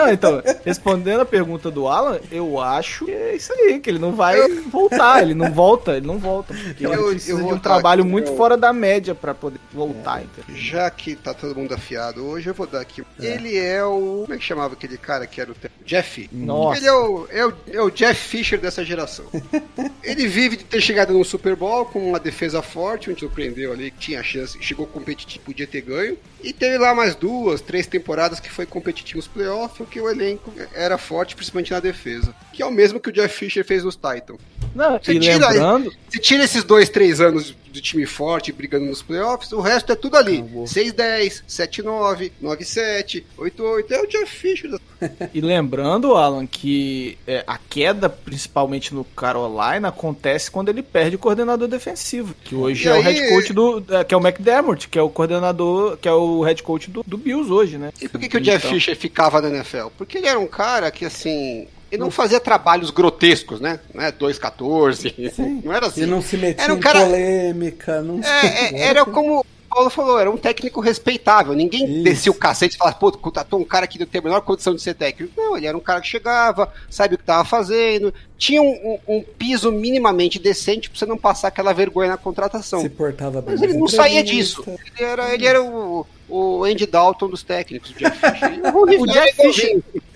Não, então, respondendo a pergunta do Alan, eu acho que é isso aí, que ele não vai voltar, ele não volta, ele não volta. Porque Eu- ele eu precisa vou de um trabalho aqui, muito eu- fora da média pra poder voltar, entendeu? Já que tá todo mundo afiado hoje, eu vou dar aqui. É. Ele é o. Como é que chamava aquele cara que era o. Jeff? Nossa. Ele é o, é, o, é o Jeff Fisher dessa geração. Ele vive de ter chegado no Super Bowl com uma defesa forte, onde surpreendeu ali, que tinha chance, chegou competitivo, podia ter ganho. E teve lá mais duas, três temporadas que foi competitivo nos playoffs, porque o elenco era forte, principalmente na defesa. Que é o mesmo que o Jeff Fisher fez nos Titans. Não, Você e tira- lembrando, Se tira esses dois, três anos de time forte brigando nos playoffs, o resto é tudo ali. 6-10, 7-9, 9-7, 8-8. É o Jeff Fisher. e lembrando, Alan, que é, a queda, principalmente no Carolina, acontece quando ele perde o coordenador defensivo, que hoje E é o aí- head coach do. é, que é o McDermott, que é o coordenador, que é o head coach do, do Bills hoje, né? E por que, que o Jeff Então, Fisher ficava na NFL? Porque ele era um cara que, assim. Ele não fazia trabalhos grotescos, né? Não é 2-14. Não era assim. E não se metia Era um em cara- polêmica, não É, é, era como o Paulo falou, era um técnico respeitável. Ninguém Isso. descia o cacete e falava, pô, contratou um cara que não tem a menor condição de ser técnico. Não, ele era um cara que chegava, sabia o que estava fazendo, tinha um, um- um piso minimamente decente pra você não passar aquela vergonha na contratação. se portava bem. Mas ele não saía disso. Ele era, ele era o, o Andy Dalton dos técnicos, o Jeff Fisher. O Jeff.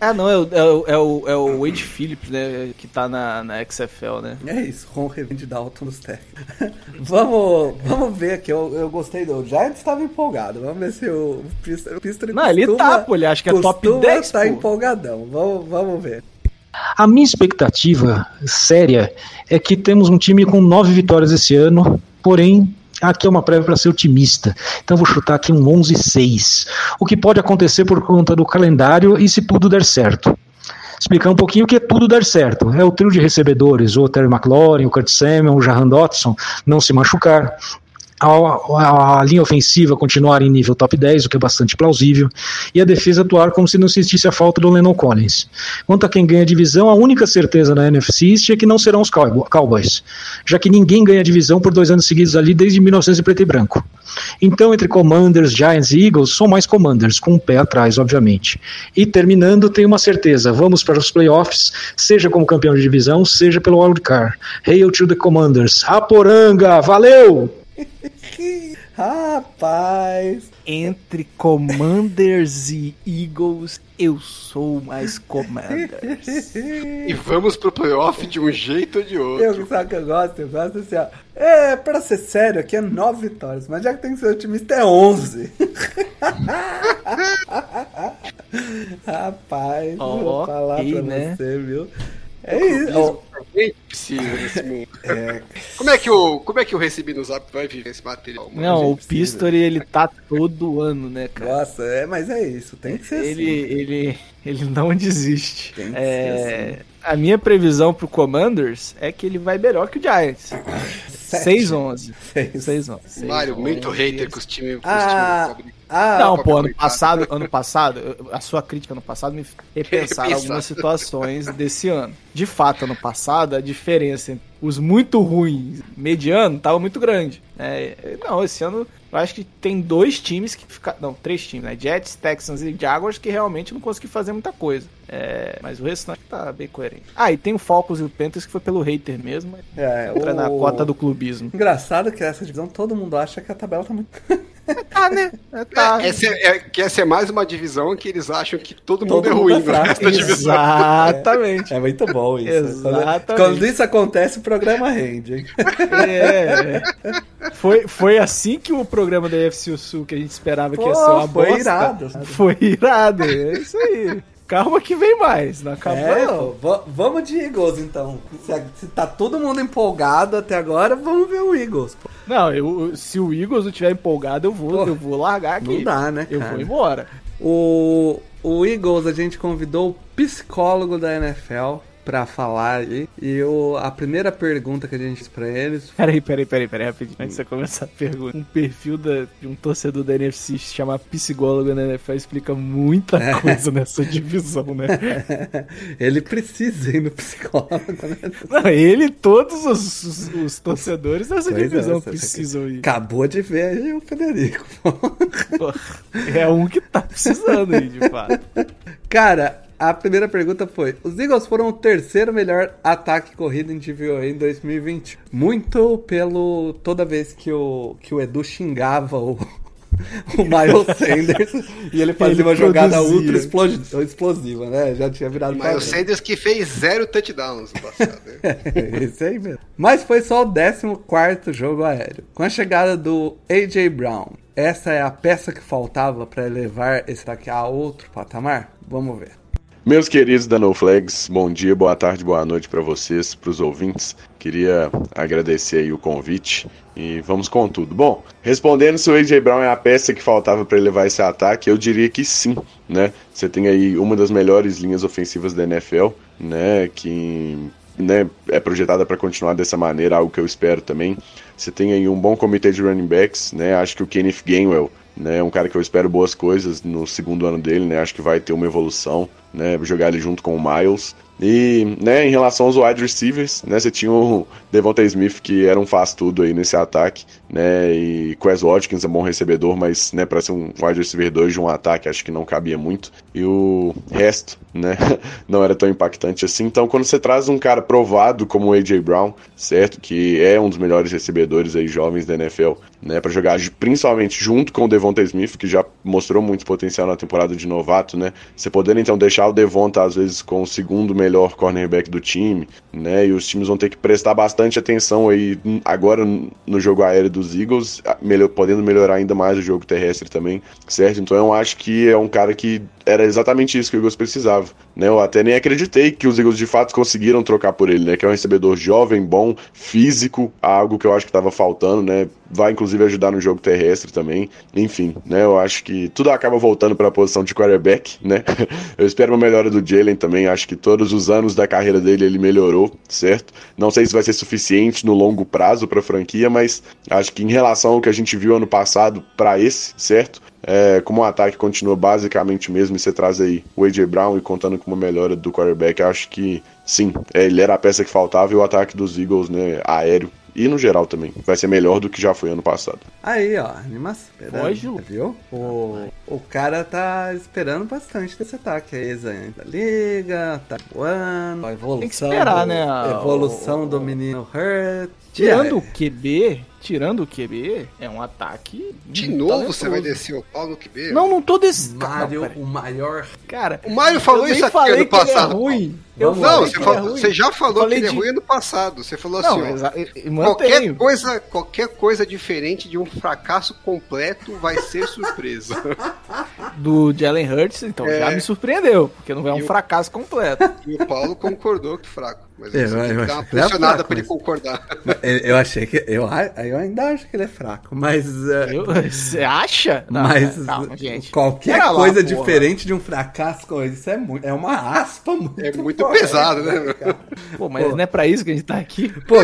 Ah, não, é o, é o, é o, é o Wade Phillips, né? Que tá na, na XFL, né? É isso, Ron Revende Dalton dos técnicos. vamos, vamos ver aqui, eu, eu gostei do Giants estava empolgado. Vamos ver se o Pista, o Pista Não, ele tá, pô, ele acha que é top 10, tá pô. empolgadão. Vamos, vamos ver. A minha expectativa séria é que temos um time com nove vitórias esse ano, porém aqui é uma prévia para ser otimista. Então vou chutar aqui um 11-6. O que pode acontecer por conta do calendário e se tudo der certo. Explicar um pouquinho o que é tudo dar certo. É o trio de recebedores, o Terry McLaurin, o Kurt Samuel, o Jahan Dotson, não se machucar. A, a- a linha ofensiva continuar em nível top 10, o que é bastante plausível, e a defesa atuar como se não existisse a falta do Lennon Collins. Quanto a quem ganha a divisão, a única certeza na NFC East é que não serão os Cowboy- Cowboys, já que ninguém ganha a divisão por dois anos seguidos ali desde 1900 em preto e branco. Então, entre Commanders, Giants e Eagles, são mais Commanders, com um pé atrás, obviamente. E terminando, tenho uma certeza: vamos para os playoffs, seja como campeão de divisão, seja pelo Wild Card. Hail to the Commanders. Aporanga, valeu! Rapaz, Entre Commanders e Eagles, eu sou mais Commanders. E vamos pro playoff de um jeito ou de outro. eu sabe o que eu gosto? Eu gosto assim, ó. É, pra ser sério, aqui é nove vitórias, mas já que tem que ser otimista, é 11. Rapaz, Ó, vou falar ok, pra né? você, viu? É isso. Ninguém precisa nesse mundo. Como, é que o, como é que eu recebi no zap vai viver esse material? mano? Não, o. Pistori, ele tá todo ano, né, cara? Nossa, é, mas é isso, tem que ser Ele, assim. ele, ele não desiste. Tem que É, ser A minha previsão pro Commanders é que ele vai melhor que o Giants. 6-11. Seis. 6-11. Mário, muito hater com os times. com os Ah. Ah, Não, pô, ano passado, ano passado, a sua crítica ano passado me fez repensar Repensar. algumas situações desse ano. De fato, ano passado, a diferença entre os muito ruins mediano tava muito grande. né? não, esse ano eu acho que tem dois times que ficaram. Não, três times, né? Jets, Texans e Jaguars que realmente não conseguiram fazer muita coisa. É, mas o restante tá bem coerente. Ah, e tem o Falcons e o Panthers que foi pelo hater mesmo. É, Entra na o- cota do clubismo. Engraçado que essa divisão todo mundo acha que a tabela tá muito. Tá, né? É, Tá. É, essa é, é- que essa é mais uma divisão que eles acham que todo mundo Todo é mundo ruim é no fraco. resto da divisão. Exatamente. É muito bom isso. Exatamente. Quando, quando isso acontece, o programa rende, hein? É, é. Foi, foi assim que o programa da UFC Sul que a gente esperava que ia Pô, ser uma foi bosta. irado. Foi irado, é isso aí. Calma que vem mais, não acabou É, não. pô, vamos de Eagles então. Se, se tá todo mundo empolgado até agora, vamos ver o Eagles. Pô. Não, eu, se o Eagles não estiver empolgado, eu vou, Pô, eu vou largar aqui. Não dá, né, Eu cara? vou embora. O, o Eagles, a gente convidou o psicólogo da NFL pra falar aí. E o, a primeira pergunta que a gente fez pra eles Peraí, peraí, peraí, peraí, rapidinho. Antes de você começar a pergunta. Um perfil da- de um torcedor da NFC se chama psicólogo na NFL explica muita É. coisa nessa divisão, né? ele precisa ir no psicólogo, né? Não, ele e todos os, os- os torcedores dessa Pois é, divisão você- precisam ir. Acabou de ver aí o Federico. É um que tá precisando aí, de fato. Cara, a primeira pergunta foi: os Eagles foram o terceiro melhor ataque corrido em DVOA em 2020. Muito pelo. toda vez que o, que o Edu xingava o. O Miles Sanders e ele fazia Ele uma jogada produzia. ultra explo- explosiva, né? Já tinha virado o padrão. Sanders que fez zero touchdowns no passado. né? Esse aí mesmo. Mas foi só o 14 jogo aéreo. Com a chegada do A.J. Brown, essa é a peça que faltava para elevar esse ataque a outro patamar? Vamos ver. Meus queridos da No Flags, bom dia, boa tarde, boa noite para vocês, para os ouvintes. Queria agradecer aí o convite e vamos com tudo. Bom, respondendo se o AJ Brown é a peça que faltava para levar esse ataque, eu diria que sim, né? Você tem aí uma das melhores linhas ofensivas da NFL, né, que né, é projetada para continuar dessa maneira, algo que eu espero também. Você tem aí um bom comitê de running backs, né? Acho que o Kenneth Gainwell né, é um cara que eu espero boas coisas no segundo ano dele, né? Acho que vai ter uma evolução, né? Jogar ele junto com o Miles. E, né, em relação aos wide receivers, né, você tinha o Devonta Smith que era um faz tudo aí nesse ataque, né, e Quez Watkins é bom recebedor, mas, né, para ser um wide receiver 2 de um ataque, acho que não cabia muito. E o resto, né, não era tão impactante assim. Então, quando você traz um cara provado como o AJ Brown, certo, que é um dos melhores recebedores aí jovens da NFL, né, para jogar principalmente junto com o Devonta Smith, que já mostrou muito potencial na temporada de novato, né? Você poder então deixar o Devonta às vezes com o segundo melhor cornerback do time, né? E os times vão ter que prestar bastante atenção aí agora no jogo aéreo dos Eagles, melhor, podendo melhorar ainda mais o jogo terrestre também, certo? Então eu acho que é um cara que era exatamente isso que o Eagles precisava, né? Eu até nem acreditei que os Eagles de fato conseguiram trocar por ele, né? Que é um recebedor jovem, bom, físico, algo que eu acho que estava faltando, né? Vai inclusive ajudar no jogo terrestre também. Enfim, né? Eu acho que tudo acaba voltando para a posição de quarterback, né? Eu espero uma melhora do Jalen também. Acho que todos os anos da carreira dele ele melhorou, certo? Não sei se vai ser suficiente no longo prazo para a franquia, mas acho que em relação ao que a gente viu ano passado para esse, certo? É, como o ataque continua basicamente mesmo, e você traz aí o AJ Brown e contando com uma melhora do quarterback, acho que sim, é, ele era a peça que faltava e o ataque dos Eagles, né, aéreo e no geral também, vai ser melhor do que já foi ano passado. Aí, ó, animação. Lu. viu? O, o cara tá esperando bastante desse ataque aí, Zé. Da liga, tá voando, a evolução. Tem que esperar, do, né, a- evolução o- do menino Hurt. Tirando o? QB, tirando o QB, é um ataque. De novo você vai talentoso. descer o pau no QB? Não, não tô desse. Mário, Não, peraí. o maior. Cara, O Mário falou isso aqui ano que ele é passado. ruim. Eu Não, falei você, que ele falou- é ruim. você já falou que ele é de- ruim ano passado. Você falou Não, assim, ó, qualquer coisa, qualquer coisa diferente de um fracasso completo vai ser surpresa. do Jalen Hurts, então É. já me surpreendeu, porque não é um E o- fracasso completo. e o Paulo concordou que fraco. Mas Eu- eu dar uma é pressionada fraco, pra ele mas- concordar. Eu, achei que. Eu, eu ainda acho que ele é fraco, mas. é, Eu- Você acha? Não, mas calma, gente. qualquer lá, coisa porra. diferente de um fracasso com isso é muito. É uma aspa muito. É muito forte, pesado, né? cara? Pô, mas Pô. não é pra isso que a gente tá aqui. Pô,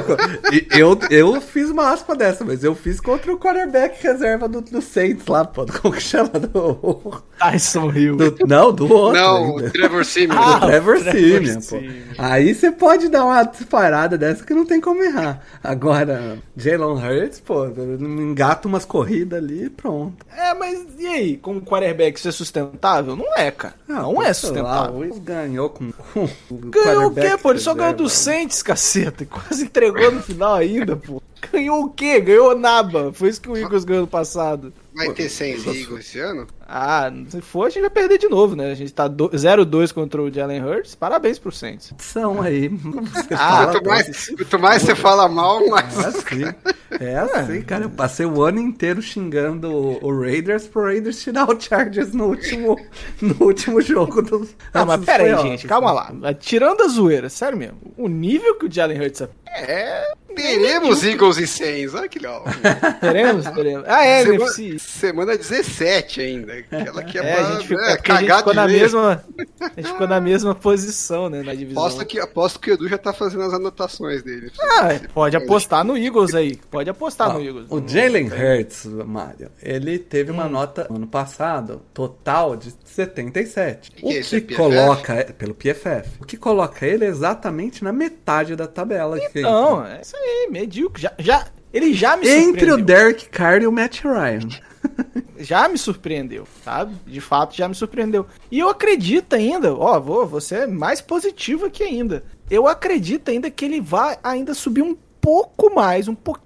eu, eu fiz uma aspa dessa, mas eu fiz contra o quarterback reserva do, do Saints lá, pô. Como que chama? Do, Tyson Hill. do- não, do outro. Não, ainda. o Trevor Simeon. Ah, do Trevor Trevor Simeon, pô. Simeon. Aí você pode dar uma disparada dessa que não tem como errar. Agora, Jalen Hurts, pô, engata umas corridas ali e pronto. É, mas e aí? Com o quarterback é sustentável? Não é, cara. Não, é sei lá, sustentável. o Wills ganhou com, com o Ganhou o quê, pô? Ele só ganhou do Saints, caceta. Quase entregou no final ainda, pô. Ganhou o quê? Ganhou naba. Foi isso que o Eagles ganhou no passado. Vai ter 100 Eagles esse ano? Ah, se for, a gente vai perder de novo, né? A gente tá do- 0-2 contra o Jalen Hurts. Parabéns pro Saints. São aí. Você Ah, fala Quanto mais, se quanto mais você fala mal, mais. É assim, é assim, cara. Eu passei o ano inteiro xingando o o Raiders pro Raiders tirar o Chargers no último, no último jogo do. Ah, mas pera aí, gente, calma lá. Tirando a zoeira, sério mesmo. O nível que o Jalen Hurts é. Teremos Eagles e 100, olha que legal. Teremos, teremos. Ah, é, Semana, NFC. semana 17 ainda. Aquela que é, É, pra, a gente ficou, né, é a gente ficou na mesma. A gente ficou na mesma posição, né, na divisão. Aposto que, aposto que o Edu já tá fazendo as anotações dele. Ah, pode apostar no Eagles aí. Pode apostar Ó, no Eagles. o Jalen Hurts, Mário, ele teve uma nota ano passado total de 77. que o é que, é PFF? coloca pelo PFF. O que coloca ele exatamente na metade da tabela. que- Não, é isso aí, medíocre. Já, já, ele já me Entre o surpreendeu. Derek Carr e o Matt Ryan. Já me surpreendeu, sabe? De fato, já me surpreendeu. E eu acredito ainda, ó, vou, você é mais positivo aqui ainda. Eu acredito ainda que ele vai ainda subir um pouco mais, um pouquinho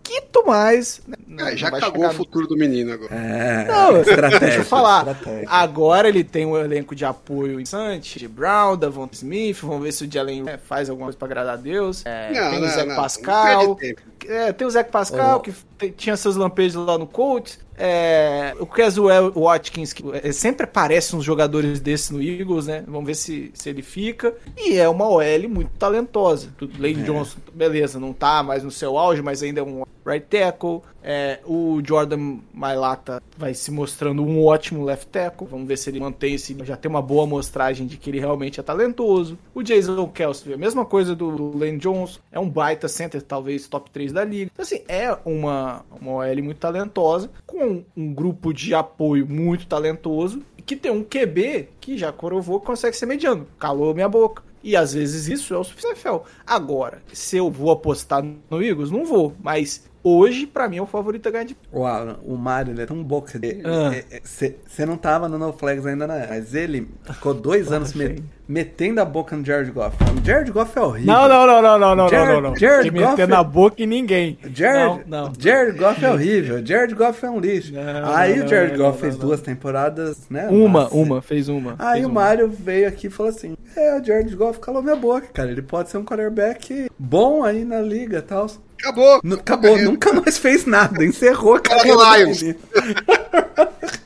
mais. né? Não, É, já não cagou chegar o futuro do menino agora. É, Não, estratégia. Deixa eu falar. estratégia. Agora ele tem um elenco de apoio interessante, de Brown, Davon Smith, vamos ver se o Jalen é, faz alguma coisa pra agradar a Deus. É, tem o Zé Pascal. Não perde tempo. É, tem o Zé Pascal, que tinha seus lampejos lá no Colts. É, o Caswell Watkins, que é, sempre aparece uns jogadores desses no Eagles, né? Vamos ver se, se ele fica. E é uma OL muito talentosa. Lane Johnson, beleza, não tá mais no seu auge, mas ainda é um right tackle. É, o Jordan Mailata vai se mostrando um ótimo left tackle. Vamos ver se ele mantém esse. Já tem uma boa amostragem de que ele realmente é talentoso. O Jason Kelsey, a mesma coisa do, do Lane Johnson. É um baita center, talvez top 3 da liga. Então, assim, é uma, uma OL muito talentosa, com um grupo de apoio muito talentoso, que tem um QB que já provou que consegue ser mediano. Calou minha boca. E às vezes isso é o suficiente. Agora, se eu vou apostar no Eagles, não vou. Mas hoje, pra mim, é o favorito a ganhar de. Uau, o Mario ele é tão boca dele. Ah. Você não tava no No Flags ainda, né? Mas ele ficou dois anos me- metendo a boca no Jared Goff. O Jared Goff é horrível. Não, não, não, não, não, não, Jared- não, não, não. Jared Que meter Goff- na boca e ninguém. Jared, Não, não. Jared Goff é horrível. Jared Goff é um lixo. Não, Aí não, o Jared não, Goff não, fez não. duas temporadas, né? Uma, Nossa. uma, fez uma. Aí fez o uma. Mario veio aqui e falou assim: É, o Jared Goff calou minha boca, cara. Ele pode ser um quarterback bom aí na liga e tal. Acabou. Nu- Acabou, nunca mais fez nada, encerrou a Cara do carreira.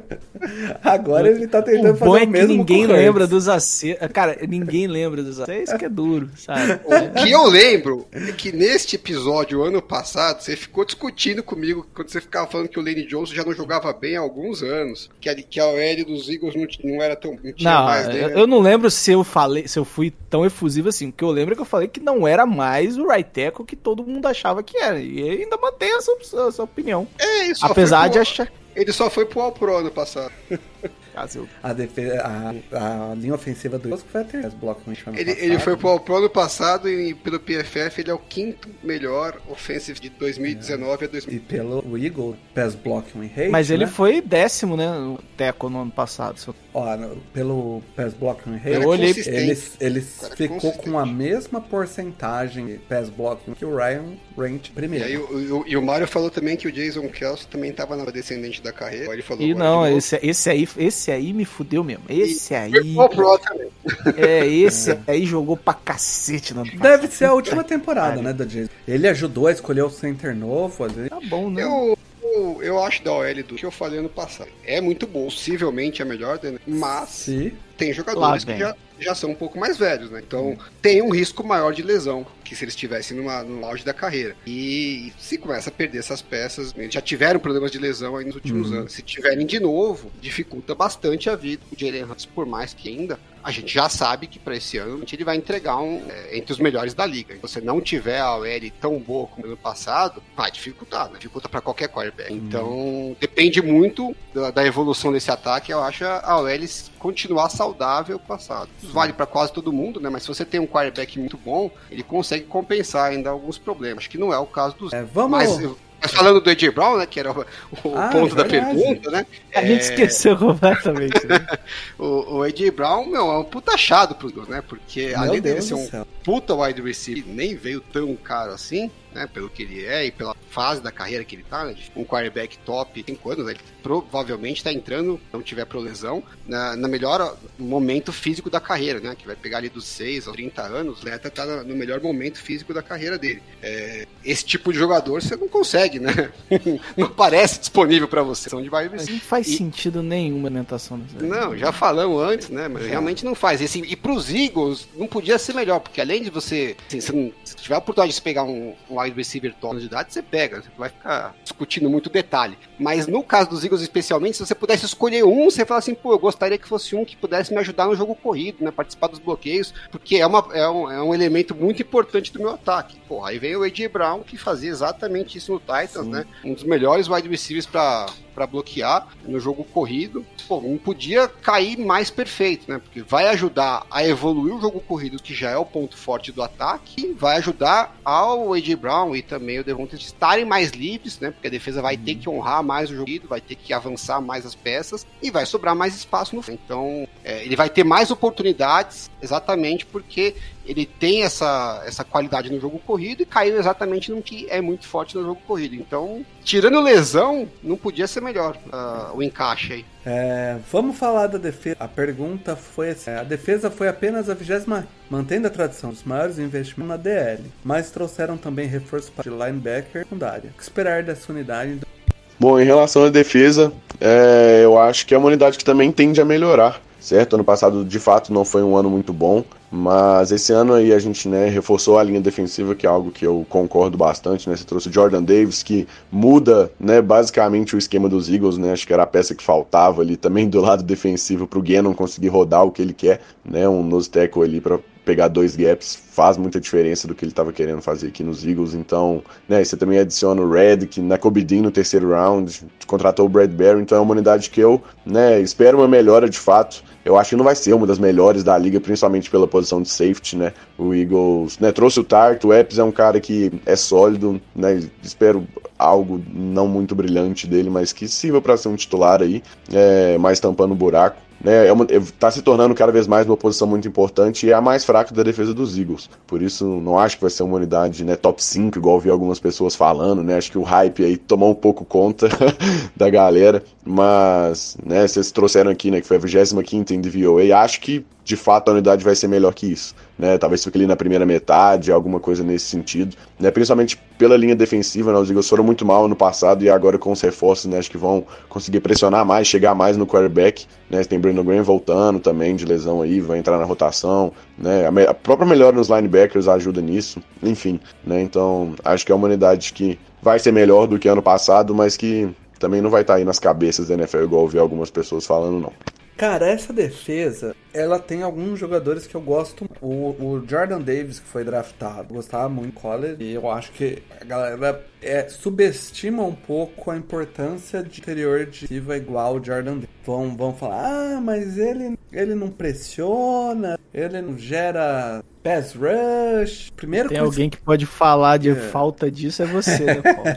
Agora ele tá tentando O fazer bom é o que mesmo ninguém com o Hurts. lembra dos acertos. Cara, ninguém lembra dos acertos. É isso que é duro, sabe? O que eu lembro é que neste episódio, ano passado, você ficou discutindo comigo quando você ficava falando que o Lane Johnson já não jogava bem há alguns anos. Que a, que a OL dos Eagles não, não era tão. Não tinha Não, mais eu, dele. eu não lembro se eu falei, se eu fui tão efusivo assim. O que eu lembro é que eu falei que não era mais o right tackle que todo mundo achava que era. E ainda mantenho essa, essa opinião. É, só Apesar de achar. Ele só foi pro All Pro ano passado. A, defesa, a, a linha ofensiva do foi a terceira bloco no Ele, passado. ele foi pro All Pro ano passado e pelo PFF ele é o quinto melhor offensive de 2019 a 2020. E pelo Eagle, pass blocking win rate, Mas ele né? foi décimo, né? No tackle no ano passado. Ó, pelo Ele rate, Eu olhei- consistente. ele, ele Cara, é ficou com a mesma porcentagem de pass blocking que o Ryan Range E, primeiro. aí, o, o- e o Mário falou também que o Jason Kelsey também tava na descendente da carreira. Ele falou E não, esse, esse aí, esse aí me fudeu mesmo. Esse Foi aí. pro também. É, esse aí jogou pra cacete ano Deve ser a última temporada, né, do Jason. Ele ajudou a escolher o center novo, vezes. Tá bom, né? Eu, eu, eu acho da OL do que eu falei ano passado. É muito bom, possivelmente é melhor, né? mas Se tem jogadores que já, já são um pouco mais velhos, né? Então tem um risco maior de lesão que se eles estivessem numa, no auge da carreira. E se começa a perder essas peças, eles já tiveram problemas de lesão aí nos últimos anos. Se tiverem de novo, dificulta bastante a vida do Jalen Hurts, por mais que ainda a gente já sabe que para esse ano ele vai entregar um é, entre os melhores da liga. Se você não tiver a OL tão boa como ano passado, vai dificultar, né? dificulta para qualquer quarterback. Então depende muito da, da evolução desse ataque. Eu acho a OL continuar saudável passado. Isso vale para quase todo mundo, né? Mas se você tem um quarterback muito bom, ele consegue compensar ainda alguns problemas. Que não é o caso dos. É, vamos- Mas, mas falando do AJ Brown, né, que era o, o Ah, ponto é da pergunta, né? A gente esqueceu completamente. Né? O, o AJ Brown, meu, é um puta achado pro Eagles, né? Porque Meu além dele Deus ser do um céu. puta wide receiver, nem veio tão caro assim, né? Pelo que ele é e pela fase da carreira que ele tá, né? Um quarterback top, 5 anos, né? Ele provavelmente tá entrando, se não tiver pro lesão, na, na melhor momento físico da carreira, né? Que vai pegar ali dos 6 aos 30 anos, o Leta tá no melhor momento físico da carreira dele. É, esse tipo de jogador você não consegue, né? não parece disponível pra você. São de Mas não faz E- sentido nenhum a alimentação dessa. Não, já falamos antes, né? Mas realmente não faz. E, assim, e pros Eagles, não podia ser melhor, porque além de você. assim, se, não- se tiver a oportunidade de pegar um, um wide receiver top de idade, você pega. Você vai ficar discutindo muito detalhe. Mas no caso dos Eagles, especialmente, se você pudesse escolher um, você fala assim, pô, eu gostaria que fosse um que pudesse me ajudar no jogo corrido, né? Participar dos bloqueios, porque é, uma, é, um, é um elemento muito importante do meu ataque. Pô, aí vem o A.J. Brown, que fazia exatamente isso no Titans, né? Um dos melhores wide receivers pra, pra bloquear no jogo corrido. Pô, não podia cair mais perfeito, né? Porque vai ajudar a evoluir o jogo corrido, que já é o ponto forte do ataque, vai ajudar ao A.J. Brown e também o Devonta estarem mais livres, né? Porque a defesa vai ter que honrar mais o jogo corrido, vai ter que avançar mais as peças e vai sobrar mais espaço no fim. Então, é, ele vai ter mais oportunidades exatamente porque ele tem essa, essa qualidade no jogo corrido e caiu exatamente no que é muito forte no jogo corrido. Então, tirando lesão, não podia ser melhor ah, o encaixe aí. É, vamos falar da defesa. A pergunta foi assim: a defesa foi apenas a vigésima, mantendo a tradição dos maiores investimentos na DL, mas trouxeram também reforço para linebacker secundária. O que esperar dessa unidade? Bom, em relação à defesa, é, eu acho que é uma unidade que também tende a melhorar, certo? Ano passado, de fato, não foi um ano muito bom, mas esse ano aí a gente né, reforçou a linha defensiva, que é algo que eu concordo bastante, né? Você trouxe o Jordan Davis, que muda, né, basicamente o esquema dos Eagles, né? Acho que era a peça que faltava ali também do lado defensivo para o Gannon conseguir rodar o que ele quer, né? Um nose tackle ali para pegar dois gaps faz muita diferença do que ele estava querendo fazer aqui nos Eagles. Então, né, você também adiciona o Red, que na Cobidin no terceiro round, contratou o Bradbury, então é uma unidade que eu né, espero uma melhora de fato. Eu acho que não vai ser uma das melhores da liga, principalmente pela posição de safety, né? O Eagles né, trouxe o Tart, o Epps é um cara que é sólido, né? Espero algo não muito brilhante dele, mas que sirva para ser um titular aí, é, mais tampando o buraco. Né, é uma, tá se tornando cada vez mais uma posição muito importante e é a mais fraca da defesa dos Eagles. Por isso, não acho que vai ser uma unidade né, top 5, igual vi algumas pessoas falando, né? Acho que o hype aí tomou um pouco conta da galera. Mas, né, vocês trouxeram aqui, né, que foi a 25 em DVOA. Acho que, de fato, a unidade vai ser melhor que isso. Né, talvez fique ali na primeira metade, alguma coisa nesse sentido. Né, principalmente pela linha defensiva, né, os Eagles foram muito mal no passado e agora com os reforços, né, acho que vão conseguir pressionar mais, chegar mais no quarterback. Né, tem Brandon Graham voltando também de lesão aí, vai entrar na rotação. Né, a, a própria melhora nos linebackers ajuda nisso. Enfim, né, então acho que é uma unidade que vai ser melhor do que ano passado, mas que também não vai estar aí nas cabeças da NFL, igual eu vi algumas pessoas falando, não. Cara, essa defesa, ela tem alguns jogadores que eu gosto. O, o Jordan Davis, que foi draftado, gostava muito do college. E eu acho que a galera é, subestima um pouco a importância de interior de receiva igual o Jordan Davis. Vão, vão falar, ah, mas ele, ele não pressiona, ele não gera pass rush. Primeiro Tem alguém que pode falar de É. falta disso, é você, né, Paulo?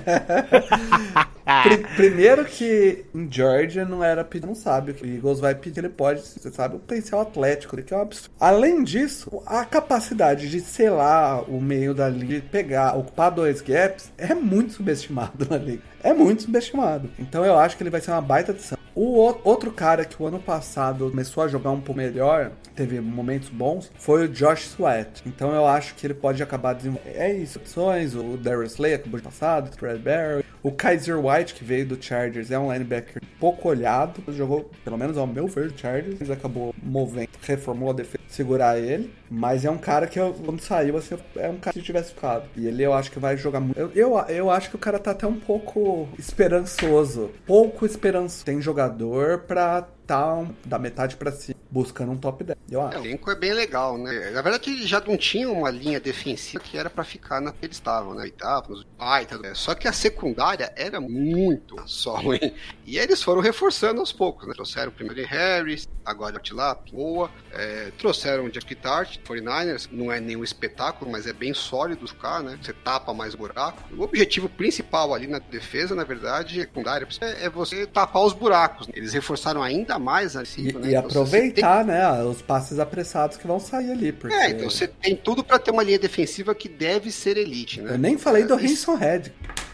Pri- primeiro que em Georgia não era pedir, não sabe o que o Eagles vai pedir, ele pode, você sabe, o potencial atlético, que é um absurdo. Além disso, a capacidade de selar o meio da liga, de pegar, ocupar dois gaps, é muito subestimado na liga. É muito subestimado. Então eu acho que ele vai ser uma baita adição. O outro cara que o ano passado começou a jogar um pouco melhor, teve momentos bons, foi o Josh Sweat. Então eu acho que ele pode acabar desenvolvendo. É isso, opções, o Darius Slay acabou de passado, o Bradbury, o Kaiser White, que veio do Chargers, é um linebacker pouco olhado, jogou, pelo menos ao meu ver, o Chargers, mas acabou movendo, reformou a defesa, segurar ele, mas é um cara que eu- quando saiu, assim, é um cara que tivesse ficado. E ele eu acho que vai jogar muito. Eu, eu, eu acho que o cara tá até um pouco esperançoso, pouco esperançoso. Tem jogador pra tá da metade pra cima. Buscando um top 10. Eu É, acho. o elenco é bem legal, né? Na verdade, já não tinha uma linha defensiva que era pra ficar na que eles estavam, né? Oitavo, nos oitavo, né? Só que a secundária era muito só ruim. E eles foram reforçando aos poucos, né? Trouxeram primeiro Harris, agora o lá, boa. É, trouxeram o Jack Tart, 49ers, não é nenhum espetáculo, mas é bem sólido ficar, né? Você tapa mais buraco. O objetivo principal ali na defesa, na verdade, secundária, é, é você tapar os buracos. né? Eles reforçaram ainda mais a E, defensiva, né? e Então, você tem né, os passes apressados que vão sair ali. Porque é, então você tem tudo pra ter uma linha defensiva que deve ser elite, né? Eu nem falei do É, isso- Hanson Red.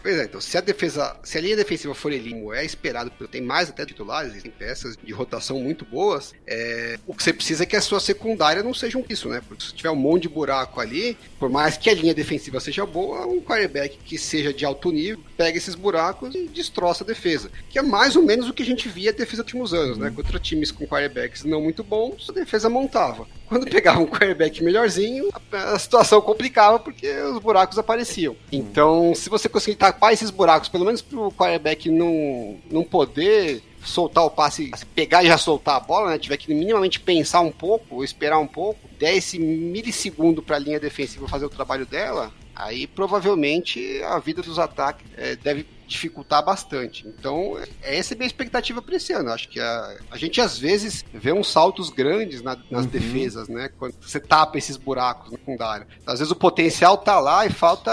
Pois é, então, se a defesa, se a linha defensiva for elite, é esperado, porque tem mais até titulares, tem peças de rotação muito boas, é, o que você precisa é que a sua secundária não seja um isso, né? Porque se tiver um monte de buraco ali, por mais que a linha defensiva seja boa, um quarterback que seja de alto nível, pega esses buracos e destroça a defesa. Que é mais ou menos o que a gente via a defesa nos últimos anos, né? Contra times com quarterbacks não muito bons, a defesa montava. Quando pegava um quarterback melhorzinho, a, situação complicava porque os buracos apareciam. Então, se você conseguir tapar esses buracos, pelo menos pro quarterback não, não poder soltar o passe, pegar e já soltar a bola, né? Tiver que minimamente pensar um pouco, ou esperar um pouco, der esse milissegundo para a linha defensiva fazer o trabalho dela, aí provavelmente a vida dos ataques eh, deve dificultar bastante. Então, é- essa é a minha expectativa para esse ano. Acho que a, a gente às vezes vê uns saltos grandes na- nas defesas, né? Quando você tapa esses buracos na secundária. Às vezes o potencial tá lá e falta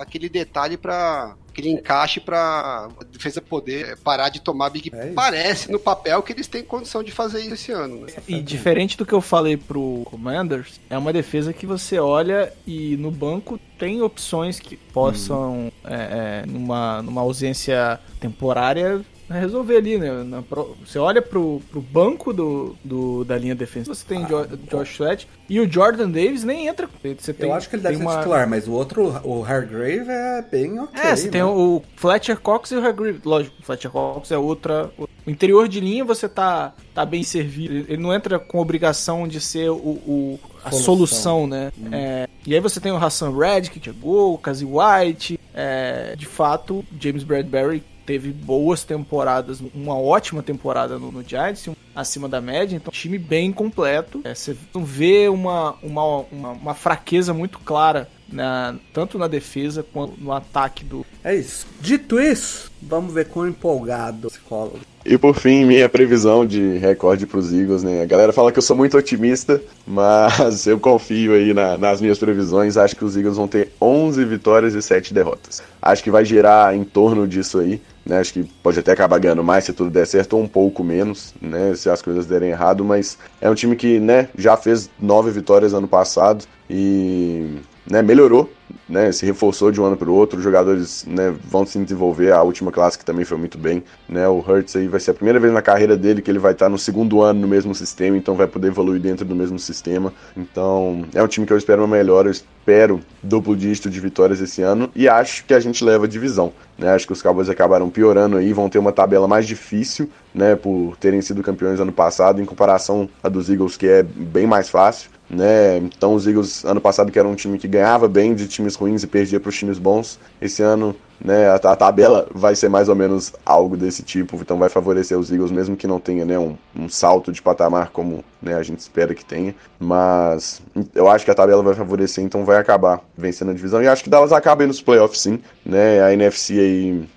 aquele detalhe para aquele encaixe para a defesa poder parar de tomar big. É. Parece no papel que eles têm condição de fazer isso esse ano, né? E diferente do que eu falei pro Commanders, é uma defesa que você olha e no banco tem opções que possam, é, é, numa, numa ausência temporária, resolver ali, né? Na você olha pro, pro banco do, do- da linha defensiva, você tem Jo- Josh Sweat e o Jordan Davis nem entra. Você tem, Eu acho que ele deve ser uma- titular, mas o outro, o Hargrave, é bem ok. É, você né? tem o Fletcher Cox e o Hargreaves. Lógico, o Fletcher Cox é outra. O interior de linha você tá, tá bem servido. Ele- não entra com obrigação de ser o, o- a Solução. solução, né? É, e aí você tem o Hassan Red, que chegou, o Kazi White. É, de fato, James Bradbury teve boas temporadas, uma ótima temporada no, no Giants, um- acima da média, então time bem completo. É, você não vê uma, uma, uma, uma fraqueza muito clara na, tanto na defesa quanto no ataque do, É isso. Dito isso, vamos ver quão empolgado se cola. E por fim, minha previsão de recorde pros Eagles, né? A galera fala que eu sou muito otimista, mas eu confio aí na- nas minhas previsões. Acho que os Eagles vão ter 11 vitórias e 7 derrotas. Acho que vai girar em torno disso aí, né? Acho que pode até acabar ganhando mais se tudo der certo ou um pouco menos, né? Se as coisas derem errado, mas é um time que, né, já fez 9 vitórias ano passado e né, melhorou, né, se reforçou de um ano para o outro, os jogadores né, vão se desenvolver, a última classe que também foi muito bem, né, o Hurts aí vai ser a primeira vez na carreira dele que ele vai estar no segundo ano no mesmo sistema, então vai poder evoluir dentro do mesmo sistema, então é um time que eu espero uma melhora, eu espero duplo dígito de vitórias esse ano e acho que a gente leva a divisão, né, acho que os Cowboys acabaram piorando aí, vão ter uma tabela mais difícil, né, por terem sido campeões ano passado, em comparação a dos Eagles que é bem mais fácil, né? Então os Eagles ano passado que era um time que ganhava bem de times ruins e perdia para os times bons, esse ano, né, a, a tabela vai ser mais ou menos algo desse tipo, então vai favorecer os Eagles mesmo que não tenha, né, um, um salto de patamar como, né, a gente espera que tenha, mas eu acho que a tabela vai favorecer, então vai acabar vencendo a divisão e acho que Dallas acaba aí nos playoffs sim, né? A NFC aí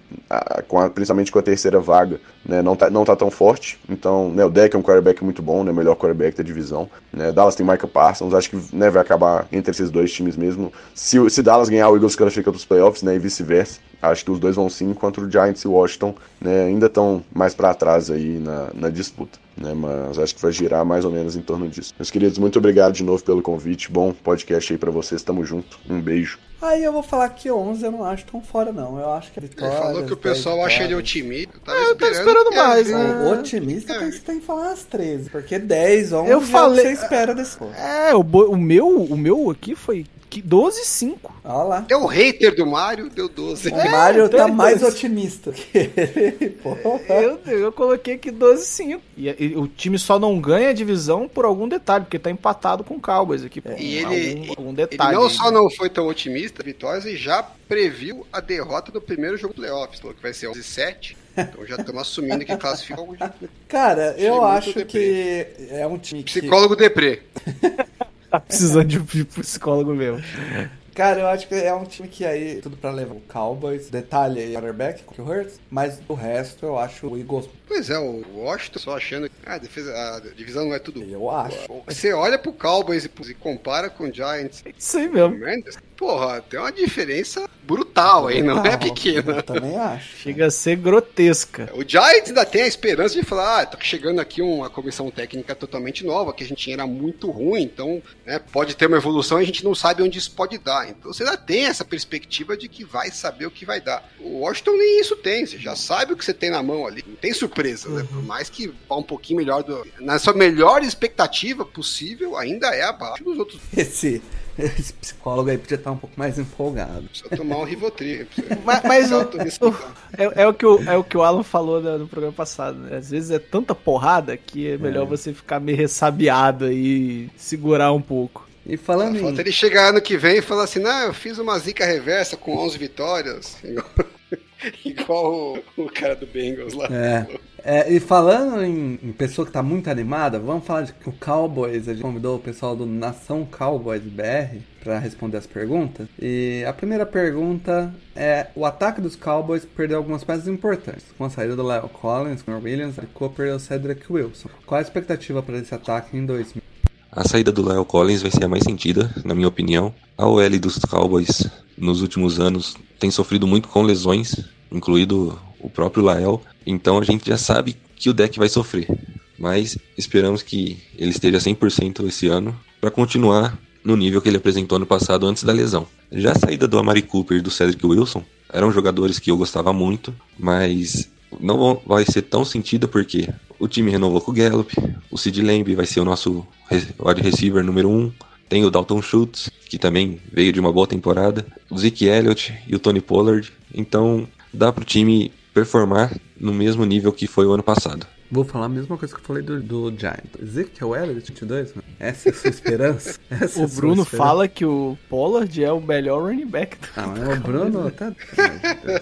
com a- principalmente com a terceira vaga, né, não, tá, não tá tão forte. Então, né, o Deck é um quarterback muito bom, né, melhor quarterback da divisão. Né, Dallas tem Michael Parsons, acho que né, vai acabar entre esses dois times mesmo. Se, se Dallas ganhar, o Eagles classifica para os playoffs, né, e vice-versa. Acho que os dois vão sim, enquanto o Giants e o Washington né, ainda estão mais para trás aí na, na disputa. Né, mas acho que vai girar mais ou menos em torno disso. Meus queridos, muito obrigado de novo pelo convite. Bom podcast aí para vocês. Tamo junto. Um beijo. Aí eu vou falar que 11 eu não acho tão fora, não. Eu acho que a Ele vitória. falou que o pessoal acha ele otimista. Eu tava É, eu tô esperando mais, né? O otimista tem, que- tem que falar as 13. Porque 10, 11 Eu é o que falei- você espera desse povo. É, o, bo- o meu, o meu aqui foi que 12 5. Olha lá. Deu hater do Mário, deu 12. O Mário tá tem mais otimista que ele. Porra. Eu, eu coloquei aqui 12 5. E, e o time só não ganha a divisão por algum detalhe, porque tá empatado com o Cowboys aqui. por E algum, ele, algum ele detalhe. não aí, só né? não foi tão otimista, Vitórias, e já previu a derrota do primeiro jogo do playoffs. Falou que vai ser 11-7. Então já estamos assumindo que classifica algo de Cara, eu muito acho deprê. que é um time que... psicólogo deprê. Tá precisando de, de psicólogo mesmo. Cara, eu acho que é um time que aí tudo pra levar o Cowboys. Detalhe aí, quarterback, que o Hurts. Mas o resto eu acho o Eagles. Pois é, o Washington só achando que ah, a, defesa, a divisão não é tudo. Eu acho. Você olha pro Cowboys e, e compara com o Giants. Isso aí mesmo. Mendes, porra, tem uma diferença brutal aí, não é Eu pequena. também acho. Chega a ser grotesca. O Giants ainda tem a esperança de falar, ah, tá chegando aqui uma comissão técnica totalmente nova, que a gente era muito ruim, então né, pode ter uma evolução e a gente não sabe onde isso pode dar. Então você ainda tem essa perspectiva de que vai saber o que vai dar. O Washington nem isso tem, você já sabe o que você tem na mão ali, não tem surpresa, né? Por mais que vá um pouquinho melhor do. Na sua melhor expectativa possível, ainda é abaixo dos outros. Esse, esse psicólogo aí podia estar um pouco mais empolgado. Precisa tomar um Rivotril. Mas, mas o- Autorespeitar. é, é o que o, é o que o Alan falou no, no programa passado, né? Às vezes é tanta porrada que é melhor você ficar meio ressabiado e segurar um pouco. E falando em... Falta ele chegar ano que vem e falar assim, não, eu fiz uma zica reversa com 11 vitórias. Igual, o, o cara do Bengals lá. É. É, e falando em, em pessoa que tá muito animada, vamos falar de que o Cowboys, a gente convidou o pessoal do Nação Cowboys BR para responder as perguntas. E a primeira pergunta é: o ataque dos Cowboys perdeu algumas peças importantes, com a saída do Leo Collins, Connor Williams, Cooper e o Cedric Wilson. Qual a expectativa para esse ataque em 2000? A saída do Lyle Collins vai ser a mais sentida, na minha opinião. A OL dos Cowboys nos últimos anos tem sofrido muito com lesões, incluído o próprio Lael. Então a gente já sabe que o deck vai sofrer. Mas esperamos que ele esteja 100% esse ano para continuar no nível que ele apresentou ano passado antes da lesão. Já a saída do Amari Cooper e do Cedric Wilson eram jogadores que eu gostava muito, mas não vai ser tão sentida porque o time renovou com o Gallup, o Sid Lamb vai ser o nosso wide receiver número 1, um, tem o Dalton Schultz, que também veio de uma boa temporada, o Zeke Elliott e o Tony Pollard, então dá pro time performar no mesmo nível que foi o ano passado. Vou falar a mesma coisa que eu falei do, do Giant. Ezekiel Elliott, 22, mano. Essa é a sua esperança? Essa é O sua Bruno esperança? fala que o Pollard é o melhor running back. do- Ah, mas o Bruno tá. Ai.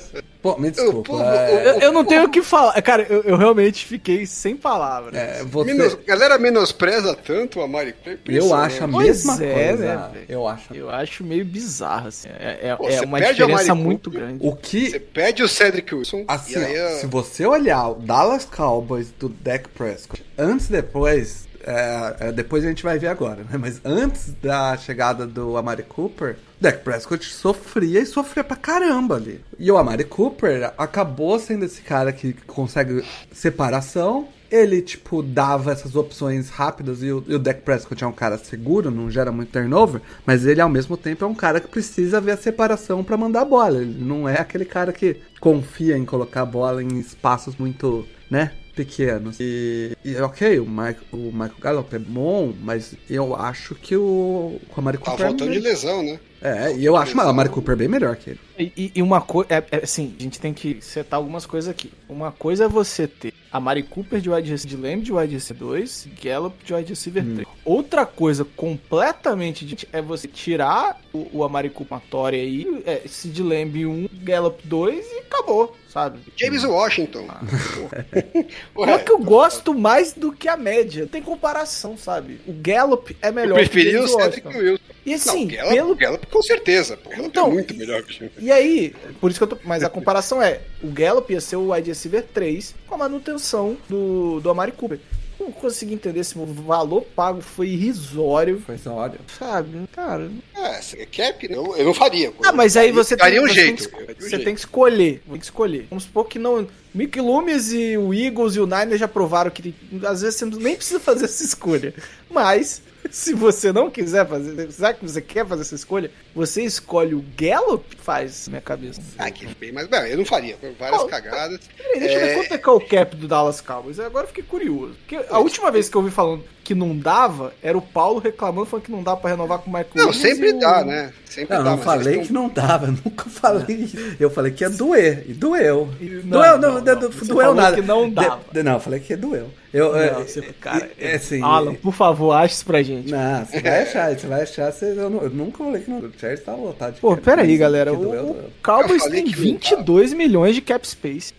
Pô, me desculpa. pô, é, Eu, eu não tenho o que falar. Cara, eu, eu realmente fiquei sem palavras. é, você, Menos, galera menospreza tanto Amari Cooper. eu acho a mesma é, coisa. né, eu acho. Eu acho meio bizarro, assim. É, é- Pô, é você uma a diferença Mari muito Cooper. grande. O que. Você pede o Cedric Wilson Assim, e aí ó, a- se você olhar o Dallas Cowboys do Dak Prescott, antes e depois, é, é, depois a gente vai ver agora, né? Mas antes da chegada do Amari Cooper, Dak Prescott sofria e sofria pra caramba ali. E o Amari Cooper acabou sendo esse cara que consegue separação. Ele, tipo, dava essas opções rápidas e o, e o Dak Prescott é um cara seguro, não gera muito turnover, mas ele, ao mesmo tempo, é um cara que precisa ver a separação pra mandar a bola. Ele não é aquele cara que confia em colocar a bola em espaços muito, né, pequenos. E, e, ok, o, Mike, o Michael Gallup é bom, mas eu acho que o, Amari tá Cooper... é voltando de melhor. lesão, né? É, e eu acho o Amari Cooper bem melhor que ele. E, e- uma coisa, é, é, assim, a gente tem que setar algumas coisas aqui. Uma coisa é você ter a Mari Cooper de wide receiver, de Lamb de wide receiver 2, Gallup de wide receiver 3. Outra coisa completamente diferente é você tirar o, o Amari Cooper aí, é, Sid Lamb 1, Gallup 2 e acabou, sabe? James Washington. Não é que eu gosto mais do que a média. Tem comparação, sabe? O Gallup é Eu melhor preferi que o o Cedric Washington. Wilson. E assim, não, Gallup, pelo Gallup com certeza. pô. Gallup Então, é muito melhor que o E aí, por isso que eu tô. Mas a comparação é: o Gallup ia ser o wide receiver 3 com a manutenção do, do Amari Cooper. Não consegui entender se o valor pago foi irrisório. Foi só, olha. Sabe, cara. É, você quer cap, né? eu, eu não faria. Ah, mas aí você tem, um você jeito. tem que, um você jeito. tem que escolher. Tem que escolher. Vamos supor que não. Mick Loomis e o Eagles e o Niners já provaram que às vezes você nem precisa fazer essa escolha. Mas, se você não quiser fazer, será que você quer fazer essa escolha? Você escolhe o Gallup? Faz minha cabeça. Ah, que bem, mas bem, eu não faria. Várias Oh, cagadas. Peraí, deixa eu ver É. quanto é que é o cap do Dallas Cowboys. Agora eu fiquei curioso. Porque a última vez que eu ouvi falando que não dava era o Paulo reclamando, falando que não dava pra renovar com o Michael Não, Williams sempre o- dá, né? Sempre Não, dá. não falei eles que não dava, nunca falei. Eu falei que ia doer, e doeu. E- doeu, não, não, não, não, doeu nada. que não dava. De- não, eu falei que doeu. Eu, Não, é, você- é, cara, é, assim, Alan, por favor, ache isso pra gente. Não, você vai achar, você vai achar. Você, eu, não- eu nunca falei que não. O Chargers tá lotado de Pô, cap pera aí, space, galera. O, doeu, o. Cowboys tem que não 22 milhões de cap space.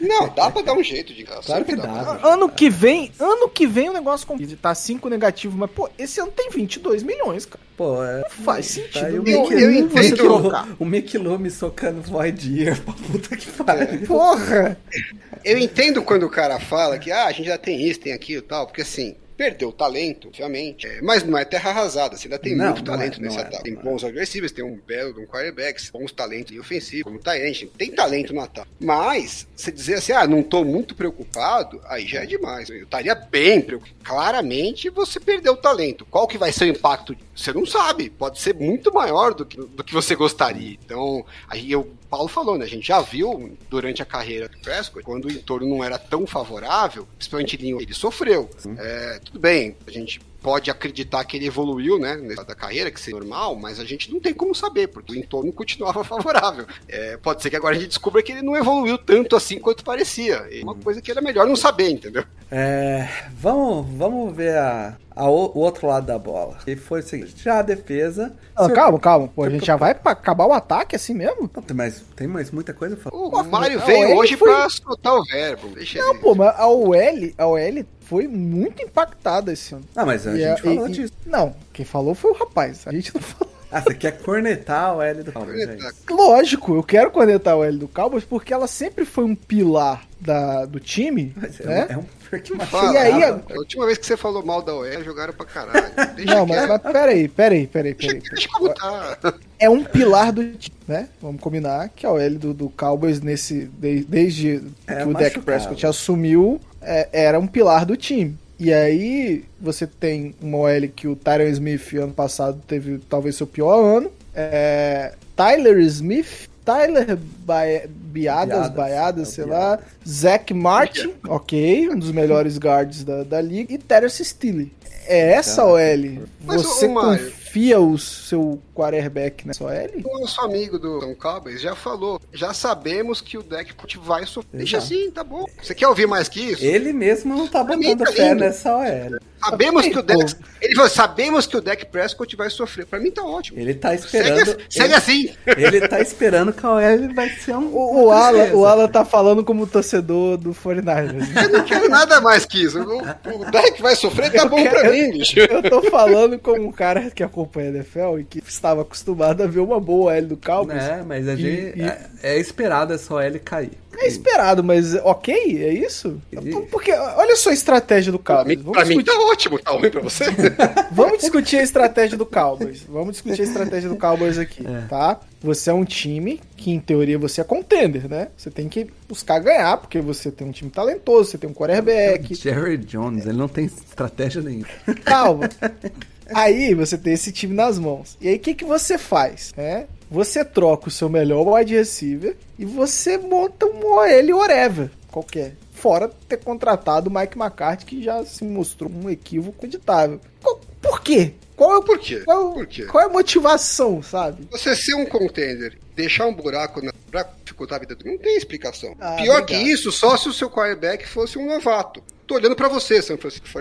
Não, dá pra dar um jeito de Claro sempre que dá. pra- Ano que vem, ano que vem o negócio tá 5 negativo, mas pô, esse ano tem 22 milhões, cara. Pô, é. faz tá sentido aí o nenhum Mickey- eu você entendo. O Lou me socando Void Ear pra puta que pariu. Porra! Eu entendo quando o cara fala que ah, a gente já tem isso, tem aquilo e tal, porque assim, perdeu talento, obviamente, é, mas não é terra arrasada, você ainda tem Não, muito talento é, nesse é, ataque. Tem é. bons agressivos, tem um belo de um quarterback, bons talentos em ofensivo, como Tyrant, tem talento no ataque. Mas, você dizer assim, ah, não tô muito preocupado, aí já é demais. Eu estaria bem preocupado. Claramente, você perdeu o talento. Qual que vai ser o impacto? Você não sabe, pode ser muito maior do que, do que você gostaria. Então, aí eu Paulo falou, né? A gente já viu durante a carreira do Prescott, quando o entorno não era tão favorável, principalmente ele, ele sofreu. É, tudo bem, a gente pode acreditar que ele evoluiu, né, da carreira, que seria normal, mas a gente não tem como saber, porque o entorno continuava favorável. É, pode ser que agora a gente descubra que ele não evoluiu tanto assim quanto parecia. É uma coisa que era melhor não saber, entendeu? É, vamos, vamos ver a, a o, o outro lado da bola. E foi o seguinte: já a defesa. Ah, se- calma, calma. Pô, a gente já vai pra acabar o ataque assim mesmo? Não, tem mais, tem mais muita coisa pra falar. O Mário veio hoje foi- pra soltar o verbo. Deixa Não, ele. pô, mas a OL, a OL foi muito impactada esse ano. Ah, mas a E gente a- falou e- disso. Não, quem falou foi o rapaz. A gente não falou. Ah, você quer cornetar o L do Cowboys, é Cornetar. Lógico, eu quero conectar o L do Cowboys porque ela sempre foi um pilar da, do time, Mas é, né? um, é um Fala, E aí, a última vez que você falou mal da OL, jogaram pra caralho. Deixa Não, mas, mas peraí, peraí, peraí, Deixa, peraí. deixa como tá. É um pilar do time, né? Vamos combinar que a OL do, do Cowboys nesse, de- desde É, que o Dak machucado. Prescott assumiu, é, era um pilar do time. E aí você tem uma OL que o Tyron Smith ano passado teve talvez seu pior ano. É, Tyler Smith, Tyler Ba- Biadas, Biadas, Baiadas, é sei Biadas. lá, Zach Martin, ok, um dos melhores guards da, da liga, e Terence Steele. É essa OL. Mas, Você ô, Mário- confia o seu quarterback nessa OL? O nosso amigo do São Cowboys já falou. Já sabemos que o deck vai sofrer. Deixa assim, tá bom. Você quer ouvir mais que isso? Ele mesmo não tá botando tá fé nessa OL. Sabemos que o deck. Ele falou, sabemos que o deck Prescott vai sofrer. Pra mim tá ótimo. Ele tá Segue, esperando. segue ele, assim. ele tá esperando que a OL vai ser um. O, o, Alan, o Alan tá falando como torcedor do 49ers. Eu não quero nada mais que isso. O, o deck vai sofrer, tá Eu bom pra quero- mim, bicho. Eu tô falando como um cara que acompanha a NFL e que estava acostumado a ver uma boa L do Cowboys. É, mas a E- gente. e- É, é esperado essa OL cair. É esperado, mas ok, é isso? E- Porque olha só a estratégia do Cowboys. mim, Vamos pra mim discutir, tá ótimo. Tá ruim pra você? vamos discutir a estratégia do Cowboys. Vamos discutir a estratégia do Cowboys aqui, É. tá? Você é um time que, em teoria, você é contender, né? Você tem que buscar ganhar, porque você tem um time talentoso, você tem um quarterback, Jerry Jones, ele não tem estratégia nenhuma. Calma. Aí você tem esse time nas mãos. E aí o que, que você faz? É? Você troca o seu melhor wide receiver e você monta um OL whatever, qualquer. Fora ter contratado o Mike McCarthy, que já se mostrou um equívoco editável. Por quê? Qual é, o- Por quê? qual, Por quê? qual é a motivação, sabe? Você ser um contender, deixar um buraco na, pra dificultar a vida do não tem explicação. Ah, Pior obrigado. que isso, só se o seu quarterback fosse um novato. Tô olhando pra você, São Francisco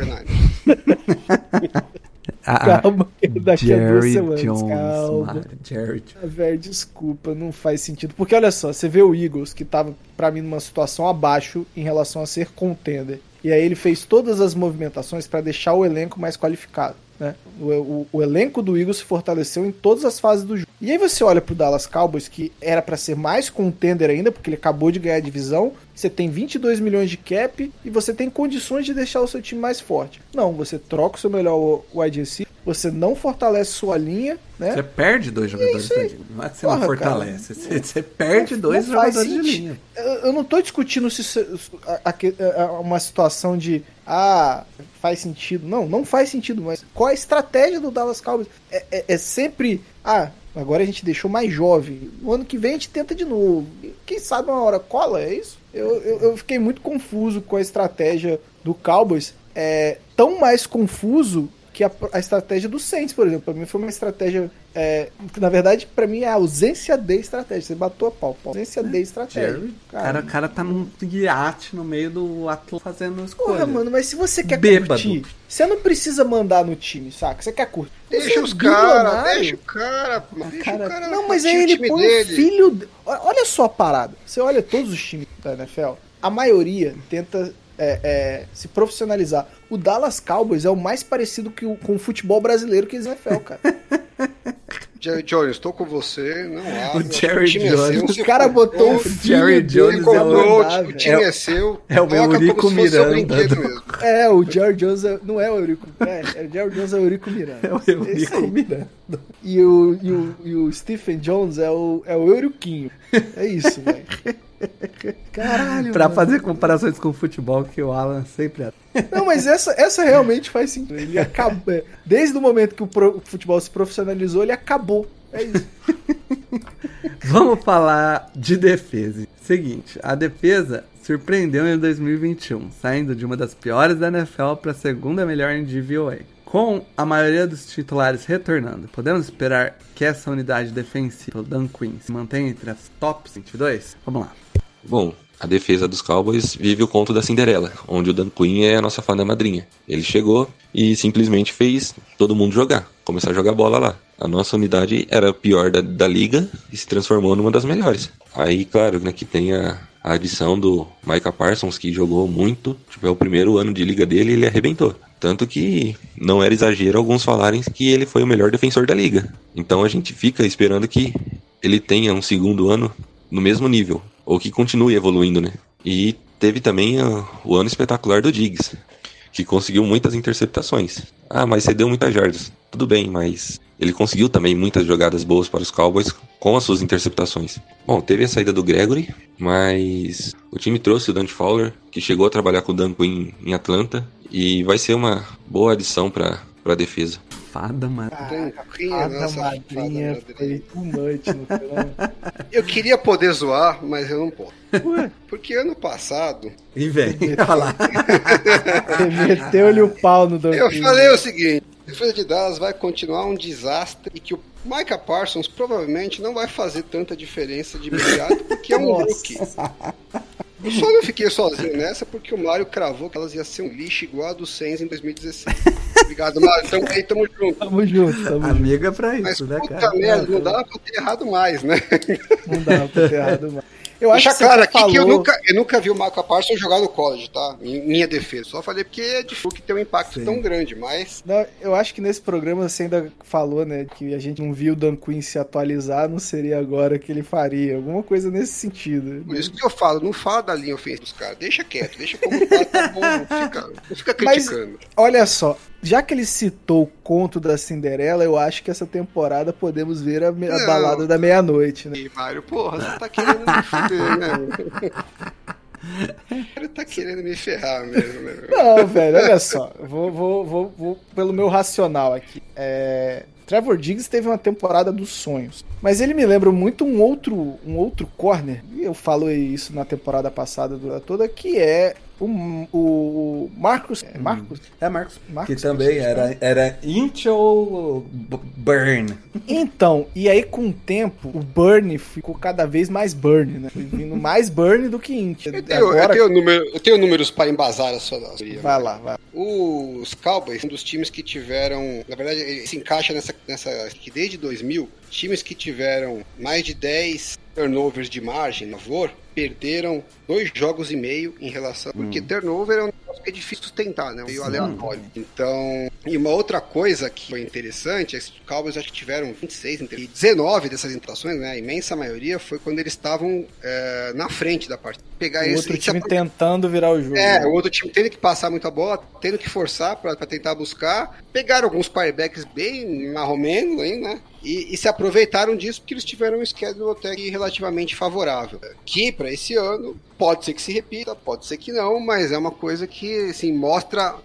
49ers. Calma, daqui a duas semanas, calma. mano, Jerry Jones. Ah, velho, desculpa, não faz sentido. Porque olha só, você vê o Eagles, que tava, pra mim, numa situação abaixo em relação a ser contender. E aí ele fez todas as movimentações pra deixar o elenco mais qualificado. Né? O, o- o elenco do Eagles se fortaleceu em todas as fases do jogo. E aí você olha pro Dallas Cowboys, que era pra ser mais contender ainda, porque ele acabou de ganhar a divisão. Você tem 22 milhões de cap e você tem condições de deixar o seu time mais forte. Não, você troca o seu melhor wide receiver, você não fortalece sua linha, né? Você perde dois jogadores da linha. Não é que você não Porra, fortalece. Você, você perde Não- dois não jogadores de linha. Eu, não tô discutindo se a- a- a- uma situação de ah, faz sentido. Não, não faz sentido, mas qual a estratégia do Dallas Cowboys? É, é- é sempre, ah, agora a gente deixou mais jovem. No ano que vem a gente tenta de novo. Quem sabe uma hora cola, é isso? Eu, eu, eu fiquei muito confuso com a estratégia do Cowboys. é tão mais confuso que a, a estratégia do Saints, por exemplo. Pra mim foi uma estratégia. É, que, na verdade, pra mim é a ausência de estratégia. Você bateu a pau. pau. Ausência de estratégia. Jerry, cara, o cara tá num iate no meio do Atlas fazendo escolha. Porra, mano, mas se você quer Bêbado. curtir, você não precisa mandar no time, saca? Você quer curtir. Deixa é os caras, deixa o cara, mano, deixa Cara, o cara não, mas aí ele põe dele. o filho. olha só a parada. Você olha todos os times da NFL, a maioria tenta é, é, se profissionalizar. O Dallas Cowboys é o mais parecido que o- com o futebol brasileiro que existe na NFL, cara. Jerry Jones, estou com você, não há. O Jerry time é Jones. seu, O cara botou o o filho Jerry Jones é o- o time velho. é seu. é o Eurico Miranda. É, o Jerry Jones é- não é o Eurico. É, é o Jerry Jones é o Eurico Miranda. É o Eurico. Miranda. E o, e, o, e o Stephen Jones é o, é o Euriquinho. É isso, velho. Caralho. Pra mano. fazer comparações com o futebol que o Alan sempre é. Não, mas essa, essa realmente faz sentido. Ele acabou. é, Desde o momento que o, pro- o futebol se profissionalizou, ele acabou. É isso. Vamos falar de defesa. Seguinte, a defesa surpreendeu em 2021, saindo de uma das piores da NFL para a segunda melhor em DVOA. Com a maioria dos titulares retornando, podemos esperar que essa unidade defensiva, o Dan Quinn, se mantenha entre as tops 22? Vamos lá. Bom, a defesa dos Cowboys vive o conto da Cinderela, onde o Dan Quinn é a nossa fada madrinha. Ele chegou e simplesmente fez todo mundo jogar, começar a jogar bola lá. A nossa unidade era a pior da, da liga e se transformou numa das melhores. Aí, claro, né, que tem a, a adição do Micah Parsons, que jogou muito. Tipo, é o primeiro ano de liga dele ele arrebentou. Tanto que não era exagero alguns falarem que ele foi o melhor defensor da liga. Então a gente fica esperando que ele tenha um segundo ano no mesmo nível, ou que continue evoluindo, né? E teve também ah, o ano espetacular do Diggs, que conseguiu muitas interceptações. Ah, mas cedeu muitas jardas. Tudo bem, mas ele conseguiu também muitas jogadas boas para os Cowboys com as suas interceptações. Bom, teve a saída do Gregory, mas o time trouxe o Dante Fowler, que chegou a trabalhar com o Dan Quinn em Atlanta, e vai ser uma boa adição para a defesa. Fada, mano. Tanquinha, Fada nossa madrinha fada foi too much. Eu queria poder zoar, mas eu não posso. Porque ano passado, E vem, olha lá. Meteu-lhe o pau no Dan eu Quinn. falei o seguinte: a defesa de Dallas vai continuar um desastre e que o Micah Parsons provavelmente não vai fazer tanta diferença de imediato porque é um rookie. Eu só não fiquei sozinho nessa porque o Mário cravou que elas iam ser um lixo igual a do Saints em 2016. Obrigado, Mário. Tamo aí, tamo junto. Tamo junto, tamo junto. Amiga é pra Mas isso, né, puta cara? merda, não dava pra ter errado mais, né? Não dá pra ter errado mais. Eu acho Deixa claro aqui que eu falou- nunca, eu nunca vi o Michael Parsons jogar no college, tá? Em minha defesa. Só falei porque é difícil que tem um impacto Sim. tão grande, mas. Não, eu acho que nesse programa você ainda falou, né, que a gente não viu o Dan Quinn se atualizar, não seria agora que ele faria. Alguma coisa nesse sentido. Por isso que eu falo, não fala da linha ofensiva dos caras. Deixa quieto, deixa como tá, tá bom. Não fica, não fica Mas- criticando. Olha só, já que ele citou o conto da Cinderela, eu acho que essa temporada podemos ver a, a balada da meia-noite, né? E Mário, porra, você tá querendo me fuder, né? O cara tá querendo me ferrar mesmo, né? Não, velho, olha só. Vou, vou, vou, vou pelo meu racional aqui. É, Trevor Diggs teve uma temporada dos sonhos. Mas ele me lembra muito um outro, um outro corner. E eu falo isso na temporada passada toda, que é o, o Marcos. É Marcos? É, Marcos. Marcos que também Marcos, era, era Int ou B- Burn. Então, e aí com o tempo, o Burn ficou cada vez mais Burn, né? Foi vindo mais Burn do que Int. Eu tenho, eu, Agora, tenho número- eu tenho números para embasar a sua teoria. vai lá, vai. Os Cowboys, um dos times que tiveram, na verdade, ele se encaixa nessa, nessa que desde 2000, times que tiveram mais de 10 turnovers de margem, a favor, perderam dois jogos e meio em relação. Porque turnover é um negócio que é difícil sustentar, né? Meio aleatório. Então, e uma outra coisa que foi interessante é que os Cowboys acho que tiveram 26 inter- e 19 dessas interações, né? A imensa maioria foi quando eles estavam eh, na frente da partida. Pegar O esse outro e se time tentando virar o jogo. é, o outro time tendo que passar muita bola, tendo que forçar pra tentar buscar. Pegaram alguns quarterbacks bem marromenos aí, né? E, e se aproveitaram disso porque eles tiveram um schedule até que relativamente favorável. Que para esse ano pode ser que se repita, pode ser que não, mas é uma coisa que assim mostra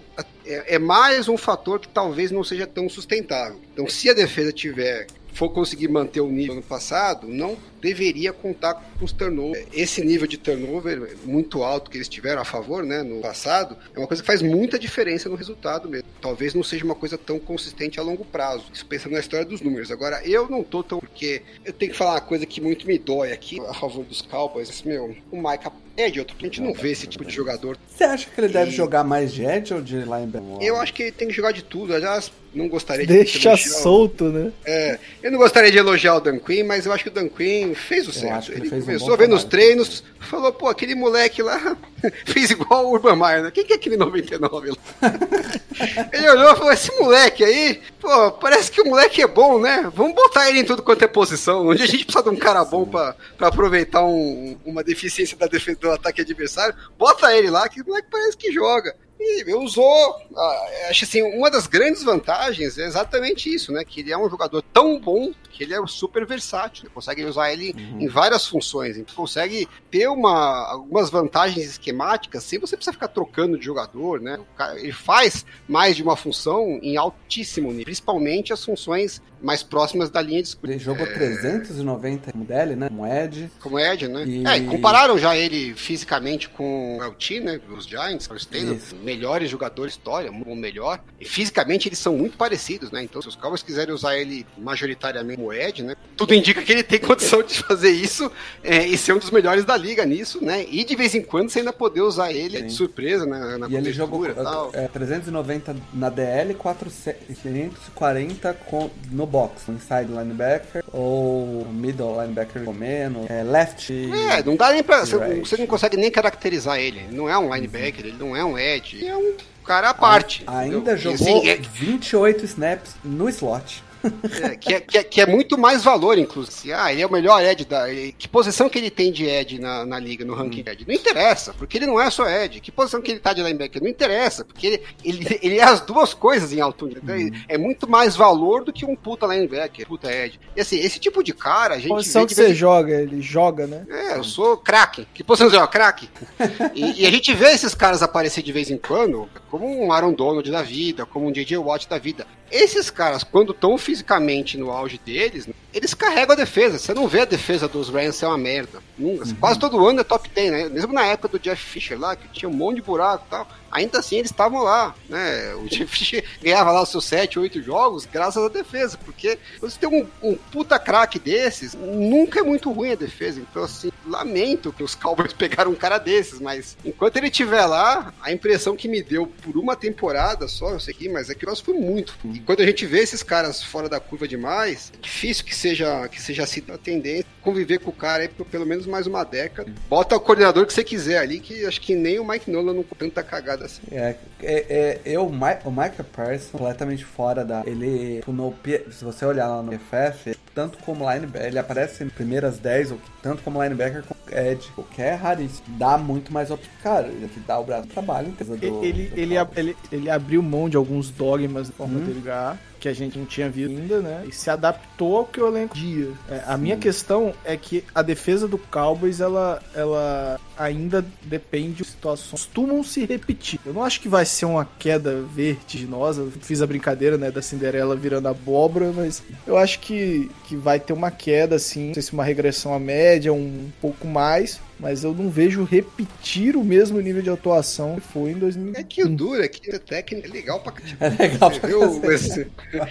é, é mais um fator que talvez não seja tão sustentável. Então, se a defesa tiver for conseguir manter o nível no passado, não deveria contar com os turnovers. Esse nível de turnover muito alto que eles tiveram a favor, né, no passado, é uma coisa que faz muita diferença no resultado mesmo. Talvez não seja uma coisa tão consistente a longo prazo. Isso pensando na história dos números. Agora, eu não tô tão. Porque eu tenho que falar uma coisa que muito me dói aqui a favor dos Cowboys. Meu, o Micah é de outro. A gente não vê esse tipo de jogador. Você acha que ele deve E- jogar mais de edge ou de linebacker? Eu acho que ele tem que jogar de tudo. Aliás, não gostaria de Deixa solto, né? É, eu não gostaria de elogiar o Dan Quinn, mas eu acho que o Dan Quinn fez o certo. ele Ele, um começou ver nos trabalho. treinos, falou, pô, aquele moleque lá fez igual o Urban Meyer, né? Quem que é aquele 99 lá? ele olhou e falou, esse moleque aí, pô, parece que o moleque é bom, né? Vamos botar ele em tudo quanto é posição, onde a gente precisa de um cara bom pra, pra aproveitar um- uma deficiência da defesa do ataque adversário, bota ele lá, que o moleque parece que joga. E usou, ah, acho assim, uma das grandes vantagens é exatamente isso, né? Que ele é um jogador tão bom que ele é super versátil, consegue usar ele em várias funções, então consegue ter uma, algumas vantagens esquemáticas sem você precisar ficar trocando de jogador, né? Cara- ele faz mais de uma função em altíssimo nível, principalmente as funções mais próximas da linha de escudo. Ele jogou É, 390 como DL, né? Como Edge. como Ed, né? E- É, compararam já ele fisicamente com o LT, né? Os Giants, os Taylor, melhores jogadores da história, o melhor. E fisicamente eles são muito parecidos, né? Então, se os Cowboys quiserem usar ele majoritariamente como Ed, né? Tudo indica que ele tem condição de fazer isso é, e ser um dos melhores da liga nisso, né? E de vez em quando você ainda poder usar ele de surpresa né? na E ele jogou é, 390 na DL, 440 com, no box, inside linebacker ou middle linebacker comendo, é, left. É, não dá nem pra. Você, Right. você não consegue nem caracterizar ele. Ele não é um linebacker, ele não é um edge, ele é um cara à parte. Ainda entendeu? E, jogou assim, é- 28 snaps no slot. É, que, é, que, é, que é muito mais valor, inclusive. Ah, ele é o melhor Ed da. Que posição que ele tem de Ed na, na liga, no ranking Ed? Não interessa, porque ele não é só Ed. Que posição que ele tá de linebacker? Não interessa, porque ele, ele, ele é as duas coisas em altura. Então, ele- É muito mais valor do que um puta linebacker, puta Ed. E assim, esse tipo de cara, a gente. Posição que de vez você joga, ele joga, né? é, eu sou craque. Que posição você é? Craque. E, e a gente vê esses caras aparecer de vez em quando, como um Aaron Donald da vida, como um J.J. Watt da vida. Esses caras, quando estão fisicamente no auge deles, eles carregam a defesa. Você não vê a defesa dos Rams ser uma merda. Nunca. Quase todo ano é top 10, né? Mesmo na época do Jeff Fisher lá, que tinha um monte de buraco e tal. Ainda assim, eles estavam lá, né? O Jeff ganhava lá os seus 7, 8 jogos graças à defesa, porque você tem um, um puta craque desses, nunca é muito ruim a defesa. Então, assim, lamento que os Cowboys pegaram um cara desses, mas enquanto ele estiver lá, a impressão que me deu por uma temporada só, eu sei que, mas é que nós foi muito. E quando a gente vê esses caras fora da curva demais, é difícil que seja que seja assim a tendência conviver com o cara aí por pelo menos mais uma década. Bota o coordenador que você quiser ali, que acho que nem o Mike Nolan não tanta cagada assim. É, é, é, eu, o Mi- o Micah Parsons, completamente fora da. Ele, tipo, no, se você olhar lá no PFF, tanto como linebacker, ele aparece em primeiras 10, ou tanto como linebacker como Ed, o que é raríssimo. Dá muito mais opção. Cara, ele dá o braço do trabalho. Do, ele, do ele, ele, ele abriu mão de alguns dogmas da forma Hum. dele que a gente não tinha visto ainda, né? E se adaptou ao que o elenco dia. É, a minha questão é que a defesa do Cowboys, ela, ela ainda depende de situações costumam se repetir. Eu não acho que vai ser uma queda vertiginosa. Fiz a brincadeira, né, da Cinderela virando abóbora, mas eu acho que, que vai ter uma queda, assim. Não sei se uma regressão à média, um pouco mais. Mas eu não vejo repetir o mesmo nível de atuação que foi em 2000. É que o duro é que a técnica é legal pra. É legal Você pra viu, esse-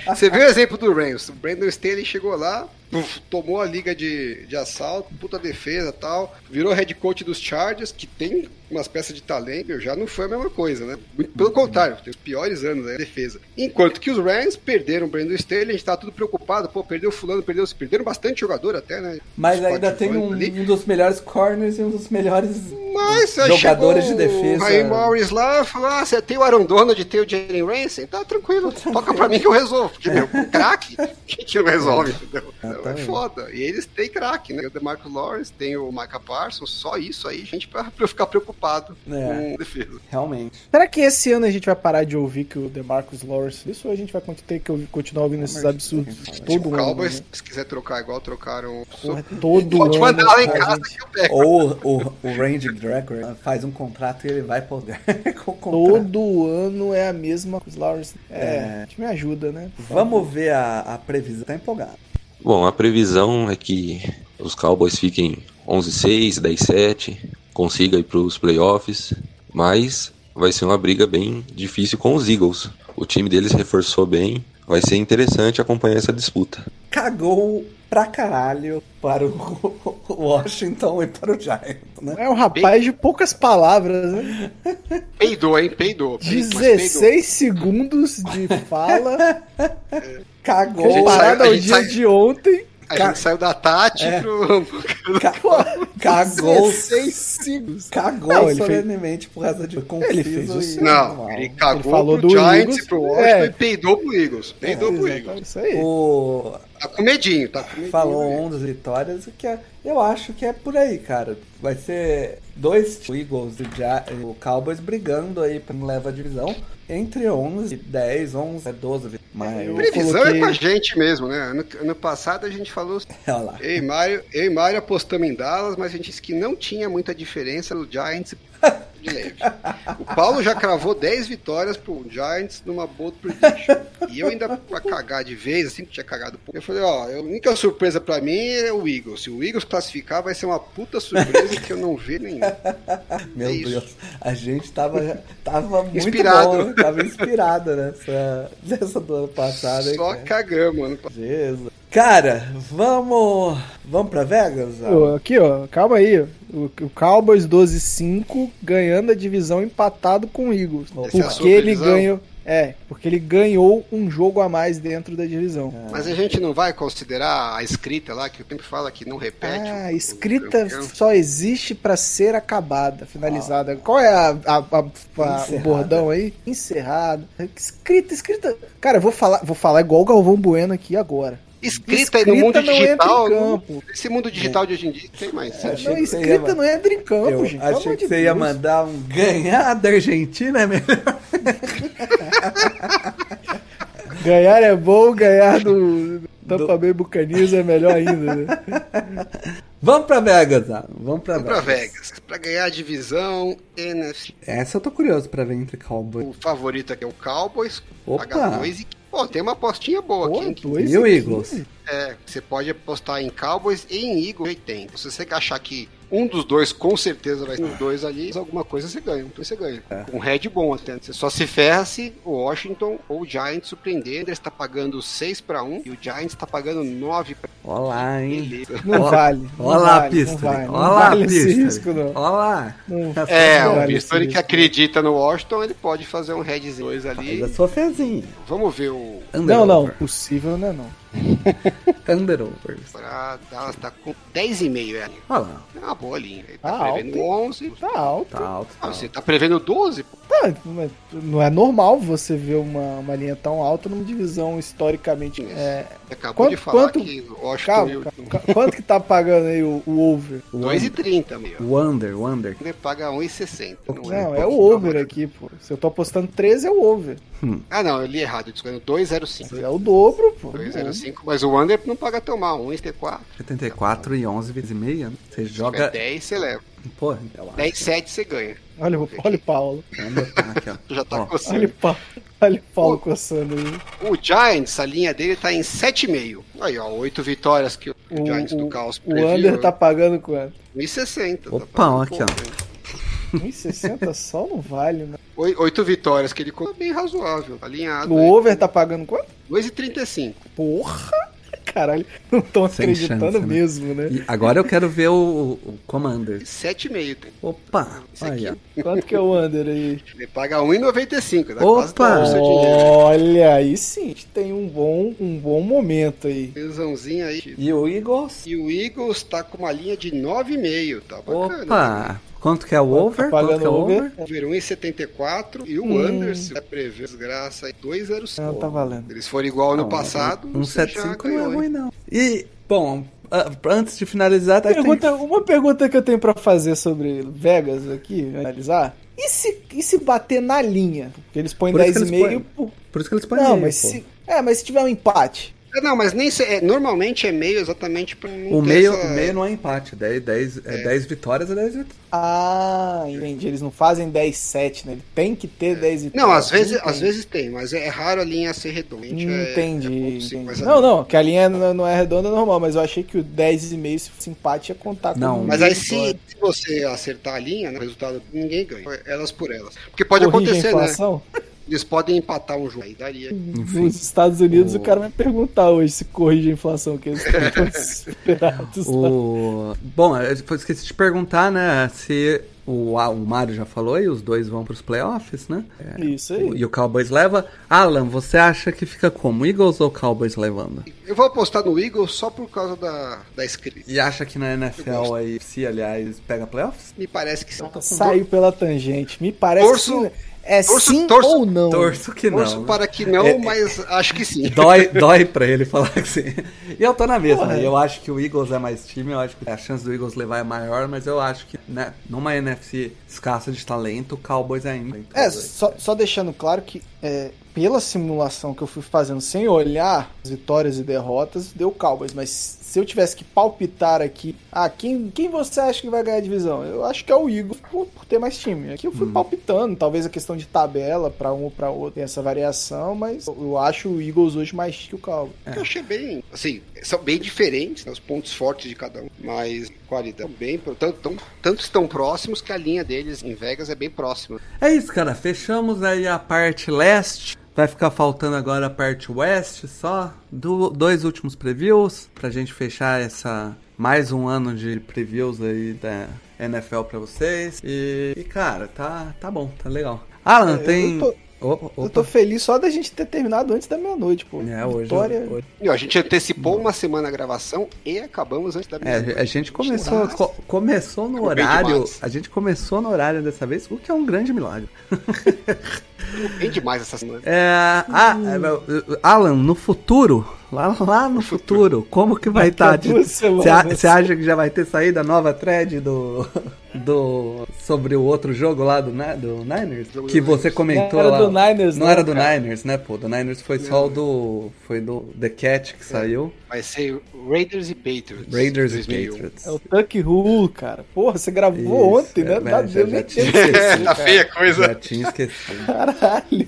você viu o exemplo do Rams? O Brandon Staley chegou lá, puf, tomou a liga de, de assalto, puta defesa e tal, virou head coach dos Chargers, que tem umas peças de talento, já não foi a mesma coisa, né? Pelo contrário, tem os piores anos da defesa. Enquanto que os Rams perderam o Brandon Staley, a gente tá tudo preocupado, pô, perdeu fulano, perdeu, perderam bastante jogador até, né? Mas Os ainda tem um, um dos melhores corners e um dos melhores Mas aí jogadores de defesa. Ray Morris lá falou: ah, você tem o Aaron Donald, tem o Jalen Ramsey, tá tranquilo, toca pra mim que eu resolvo. Porque, meu, com craque, que não resolve, entendeu? Então, é foda. E eles têm craque, né? Tem o DeMarcus Lawrence, tem o Micah Parsons, só isso aí, gente, pra, pra eu ficar preocupado É. com defesa. realmente. Será que esse ano a gente vai parar de ouvir que o DeMarcus Lawrence isso ou a gente vai ter que ouvir- continuar ouvindo esses absurdos Tipo, todo o ano? Cowboys, né? se quiser trocar igual trocaram. Porra, todo Pode ano. mandar lá em casa gente- que eu pego. Ou o, o Randy Gregory faz um contrato e ele vai poder com o contrato. Todo ano é a mesma coisa. Lawrence. É, É. a gente me ajuda, né? Vamos ver a, a previsão. Tá empolgado. Bom, a previsão é que os Cowboys fiquem 11-6, 10-7, consiga ir para os playoffs, mas vai ser uma briga bem difícil com os Eagles. O time deles reforçou bem, vai ser interessante acompanhar essa disputa. Cagou pra caralho para o Washington e para o Giants, né? É um rapaz de poucas palavras, né? Peidou, hein? Peidou. Mas peidou. 16 segundos de fala. Cagou. A gente Comparado saiu- a ao gente dia saiu- de ontem. A Ca- gente saiu da Tati É. pro. Ca- Cagou, 16 segundos. cagou Não, solenemente por causa de confuso Ele fez o e certo. Não, mal. ele cagou Ele falou pro do Giants Eagles, e pro Washington é. e peidou pro Eagles. Peidou pro Exatamente, Eagles. Isso aí. O... Tá com medinho, tá com medinho. Falou aí. 11 vitórias, o que é, eu acho que é por aí, cara. Vai ser dois Eagles e o e Cowboys brigando aí pra não levar a divisão. Entre 11, 10, 11, 12 vitórias. Mas, Eu Previsão coloquei- é com a gente mesmo, né? Ano, ano passado a gente falou. olha lá. Eu e, Mário, eu e Mário apostamos em Dallas, mas a gente disse que não tinha muita diferença no Giants de leve. O Paulo já cravou 10 vitórias pro Giants numa bold prediction. E eu ainda, pra cagar de vez, assim que tinha cagado pouco, eu falei, ó, a única surpresa pra mim é o Eagles. Se o Eagles classificar, vai ser uma puta surpresa que eu não vejo nenhuma. Meu É isso. Deus, a gente tava, tava muito Inspirado. bom, tava inspirado nessa, nessa do ano passado. hein, Só cara? cagamos, mano. Jesus. Cara, vamos. Vamos pra Vegas? Ô, aqui, ó, calma aí. O, o Cowboys 12-5 ganhando a divisão empatado com o Eagles. Essa é Porque ele previsão? ganhou. É, porque ele ganhou um jogo a mais dentro da divisão. Mas a gente não vai considerar a escrita lá, que o tempo fala que não repete. Ah, o- a escrita só existe pra ser acabada, finalizada. Qual é a, a- a- a- o Encerrada. bordão aí? Encerrado. Escrita, escrita. Cara, eu vou falar, vou falar igual o Galvão Bueno aqui agora. Escrita, aí no mundo não entra digital. em não- campo. esse mundo digital de hoje em dia tem mais. É, Não, ia escrita não entra em campo, Eu gente. achei que de você ia Deus. mandar um ganhar da Argentina, é melhor. Ganhar é bom, ganhar do Tampa Bay Buccaneers é melhor ainda. Né? Vamos pra Vegas, ah. Vamos pra Vamos pra Vegas. Vegas. Pra ganhar a divisão NFC. Essa eu tô curioso pra ver entre Cowboys. O favorito aqui é o Cowboys. Opa. Paga dois e. Pô, tem uma apostinha boa Pô, aqui. hein? dois E o e Eagles? É, você pode apostar em Cowboys e em Eagles 80. Se você achar que um dos dois com certeza vai ser os dois ali, alguma coisa você ganha. Então você ganha. É. Um head bom até. Você só se ferra se o Washington ou o Giants surpreender. Ele está pagando 6 para 1 e o Giants está pagando 9 para Olá, hein? Beleza. Não vale. não Olha lá, vale, não pista. vale, não Olha lá, vale pista. risco, não. Olha lá. Não. É, Não o Pistori que acredita no Washington, ele pode fazer um headzinho dois Faz ali. a sua fezinha. Vamos ver o Under Não, não, over. possível não é não. Under over. pra Dallas tá com 10,5 é. Olha lá. É uma boa linha. Ele tá Tá prevendo alto, 11. Tá alto. Tá alto. Tá Ah, alto. você tá prevendo 12? Pô. Tá, não é normal você ver uma, uma linha tão alta numa divisão historicamente. É, Você acabou Quanto- de falar quanto- que o Washington calma, e calma. quanto que tá pagando aí o, o over? 2,30, meu. O under, o under. Ele paga 1,60. Não, Não, é o over aqui, pô. Se eu tô apostando 13, é o over. Ah, não, eu li errado. Eu tô escrevendo 2,05. É o dobro, pô. 2,05, mas o under não paga tão mal. 1,74. 74 e 11 vezes e meia. né? Você Joga joga. 10, você leva. Eu acho. 10,7 você ganha. Olha, o- olha o Paulo. Aqui, ó. Tu já tá Ó, Olha coçando. o Paulo. Olha o Paulo coçando aí. O Giants, a linha dele tá em 7,5. Aí, ó, 8 vitórias que o, O, Giants do o, Caos o under tá pagando quanto? 1,60. Opa, tá aqui, ó. 1,60 só não vale, né? Oi- Oito vitórias que ele colocou bem razoável, alinhado. O aí. over tá pagando quanto? 2,35. Porra! Caralho, não estão Sem acreditando chance, né? mesmo, né? E agora eu quero ver o, o Commander. 7,5 tem. Opa, Isso aqui. aí, ó. Quanto que é o under aí? Ele paga 1,95. Dá Opa! quase dobro o seu dinheiro. Olha, aí sim, a gente tem um bom, um bom momento aí. Tesãozinho aí. E o Eagles? E o Eagles tá com uma linha de 9,5. Tá bacana. né? Quanto que é o over? Tá Quanto pagando que é o over? over? Over 1,74 e o Hum. under, se vai prever desgraça, aí 2,05. Não, tá valendo. Eles forem igual Não, passado, Um você já 75 não é ruim, não. E, bom, antes de finalizar, tá Pergunta, uma pergunta que eu tenho pra fazer sobre Vegas aqui, analisar. E se, e se bater na linha? Porque eles põem Por isso que 10,5 eles por... Por isso que eles põem Não, meio, mas pô. se. É, mas se tiver um empate. É, Não, mas nem se- é, normalmente é meio exatamente pra não O meio, essa- o meio não é empate, 10, 10, é 10 vitórias é 10 vitórias. Ah, entendi. Eles não fazem 10-7, né? Ele tem que ter 10 vitórias. Não, às vezes, Entendi. às vezes tem, mas é raro a linha ser redonda. É- Entendi. é entendi. não, não, que a linha não é redonda normal, mas eu achei que o 10,5, se fosse empate, ia contar Não, como Mas aí se, se você acertar a linha, né, o resultado ninguém ganha. Elas por elas. Porque pode Corrige a acontecer, né? Eles podem empatar um jogo aí, daria. Nos Estados Unidos, o- o cara vai perguntar hoje se corrige a inflação, que eles estão tão desesperados. lá. O... Bom, eu esqueci de perguntar, né, se o, ah, o Mário já falou aí, os dois vão pros playoffs, né? É, Isso aí. E o Cowboys leva. Alan, você acha que fica como? Eagles ou Cowboys levando? Eu vou apostar no Eagles só por causa da, da escrita. E acha que na NFL aí, se aliás, pega playoffs? Me parece que sim. Saiu pela tangente. Me parece Torço- que. É torço- sim torço- ou não. Torço que Torço não. né? para que não, É- mas acho que sim. Dói, dói pra ele falar que sim. E eu tô na mesma. Porra. Eu acho que o Eagles é mais time, eu acho que a chance do Eagles levar é maior, mas eu acho que né, numa NFC escassa de talento, o Cowboys ainda. É, só, só deixando claro que é, pela simulação que eu fui fazendo sem olhar as vitórias e derrotas, deu Cowboys. Mas se eu tivesse que palpitar aqui, ah, quem, quem você acha que vai ganhar a divisão? Eu acho que é o Eagles por, por ter mais time. Aqui eu fui palpitando, talvez a questão de tabela para um ou para outro tem essa variação, mas eu, eu acho o Eagles hoje mais que o Cowboys. Eu achei bem, assim, são bem diferentes, né, os pontos fortes de cada um, mas qualidade bem, tanto, tão, tanto estão próximos que a linha deles em Vegas é bem próxima. É isso, cara. Fechamos aí a parte leste. Vai ficar faltando agora a parte oeste só. Do, dois últimos previews pra gente fechar essa mais um ano de previews aí da NFL pra vocês. E, e, cara, tá, tá bom, tá legal. Alan, É, eu tem. tô- Opa, Eu opa. tô feliz só da gente ter terminado antes da meia-noite, pô. É, hoje, Vitória. hoje- E, ó, a gente antecipou uma semana a gravação e acabamos antes da É, meia-noite. a gente começou, co- começou no horário. A gente começou no horário dessa vez, o que é um grande milagre. Bem demais essa semana. É, ah, é, Alan, no futuro, lá, lá no futuro, como que vai a estar? Você acha que já vai ter saído a nova thread do, do sobre o outro jogo lá do, do Niners? Que você comentou Não era lá. do Niners, não não, era do cara. Niners, né, pô? Do Niners foi só o do. Foi do The Cat que saiu. Vai ser Raiders e Patriots. Raiders e 2001. Patriots. É o Tuck Rule, cara. Porra, você gravou Isso, ontem, né? é, Dá- já- tinha esquecido, Tá feia a coisa. Já tinha esquecido. Caralho.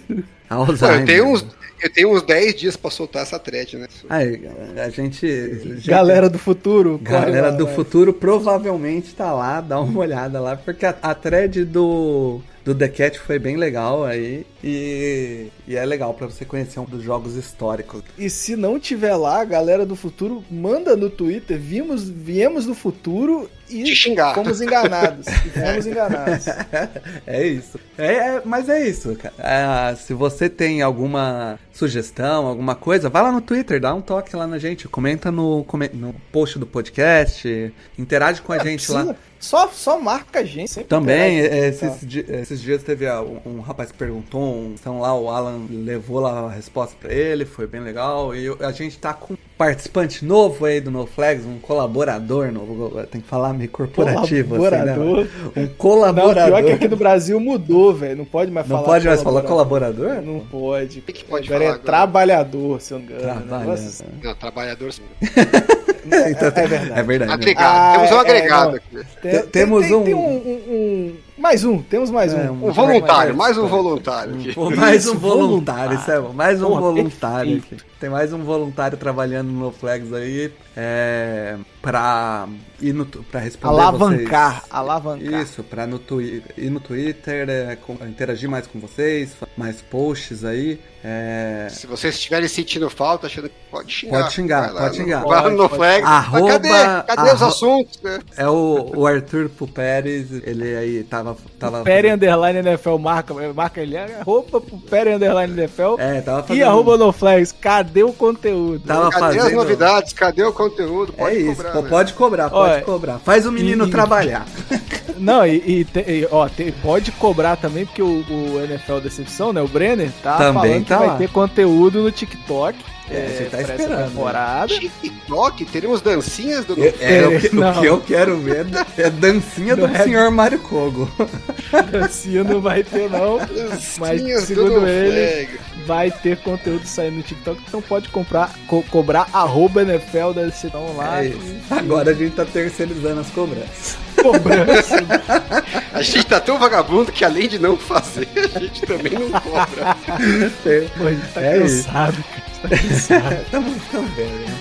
Pô, Alzheimer. eu, tenho uns, eu tenho uns 10 dias pra soltar essa thread, né? Aí, a gente. a gente- Galera do futuro. Galera lá, do vai. futuro provavelmente tá lá, dá uma olhada lá, porque a, a thread do, do The Cat foi bem legal aí. E, e é legal pra você conhecer um dos jogos históricos. E se não tiver lá, a galera do futuro, manda no Twitter. Vimos, viemos do futuro e Te xingar. fomos enganados. E fomos enganados. é isso. É, é- mas é isso, cara. É, se você tem alguma sugestão, alguma coisa, vai lá no Twitter, dá um toque lá na gente, comenta no, no post do podcast, interage com a gente lá. Só, só marca a gente. sempre Também, é, esses, di- esses dias teve um, um rapaz que perguntou, um- então lá o Alan levou lá a resposta pra ele, foi bem legal. E eu- a gente tá com um participante novo aí do No Flags, um colaborador novo, tem que falar meio corporativo, Colaborador. assim, né? Um Não, colaborador. pior que aqui no Brasil mudou, velho. Não pode mais Não falar. pode mais falar colaborador? Não pode. O que que pode agora falar é agora? trabalhador, se eu não me engano. Trabalha. Negócio assim. Não, trabalhador. sim. Então, é verdade. É verdade. né? Agregado. Ah, Temos um é, agregado não. aqui. Tem- Te- tem- temos tem- um- tem um, um- um- Mais um, temos mais um. É, Um voluntário, mais um voluntário aqui. Pô, mais Isso, um voluntário, isso é bom. Mais um Porra, voluntário aqui. Tem mais um voluntário trabalhando no Flags aí. É. Pra ir no. Pra responder. Alavancar, vocês. alavancar. Isso, pra no ir no Twitter, é, com- interagir mais com vocês, mais posts aí. É. Se vocês estiverem sentindo falta, achando que pode xingar. Pode xingar, lá pode no- xingar. Vai no Pode, flag. Mas Arroba- cadê? Cadê os assuntos? né? É o, o Arthur Pérez, ele aí tava. tava Pere Underline NFL marca, marca ele, é arroba pro Pere Underline NFL É, tava e fazendo. arroba no flags. Cadê o conteúdo? Tava Cadê as fazendo. novidades? Cadê o conteúdo? É isso, cobrar, pô, né? pode cobrar, pode Olha, cobrar. Faz o menino e- trabalhar. Não, e, e te- e, ó, te- pode cobrar também, porque o, o NFL Decepção, né? O Brenner, tá Também falando tá que vai lá. ter conteúdo no TikTok. É, você tá esperando, né? temporada. TikTok, teremos dancinhas do. É, é, o, que, o que eu quero ver é dancinha do Não é- senhor Mário Kogo. Dancinha não vai ter, não. Mas, segundo do ele, Flag. vai ter conteúdo saindo no TikTok, então pode comprar, co- cobrar arroba NFL da Decepção lá. É e- isso. Agora a gente tá terceirizando as cobranças. Cobrança. A gente tá tão vagabundo que além de não fazer, a gente também não cobra. A gente tá É isso. cansado, cara. Tá cansado. Tamo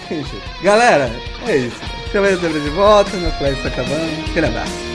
tem jeito. Galera, é isso. Chama de volta, meu play tá acabando. Aquele abraço.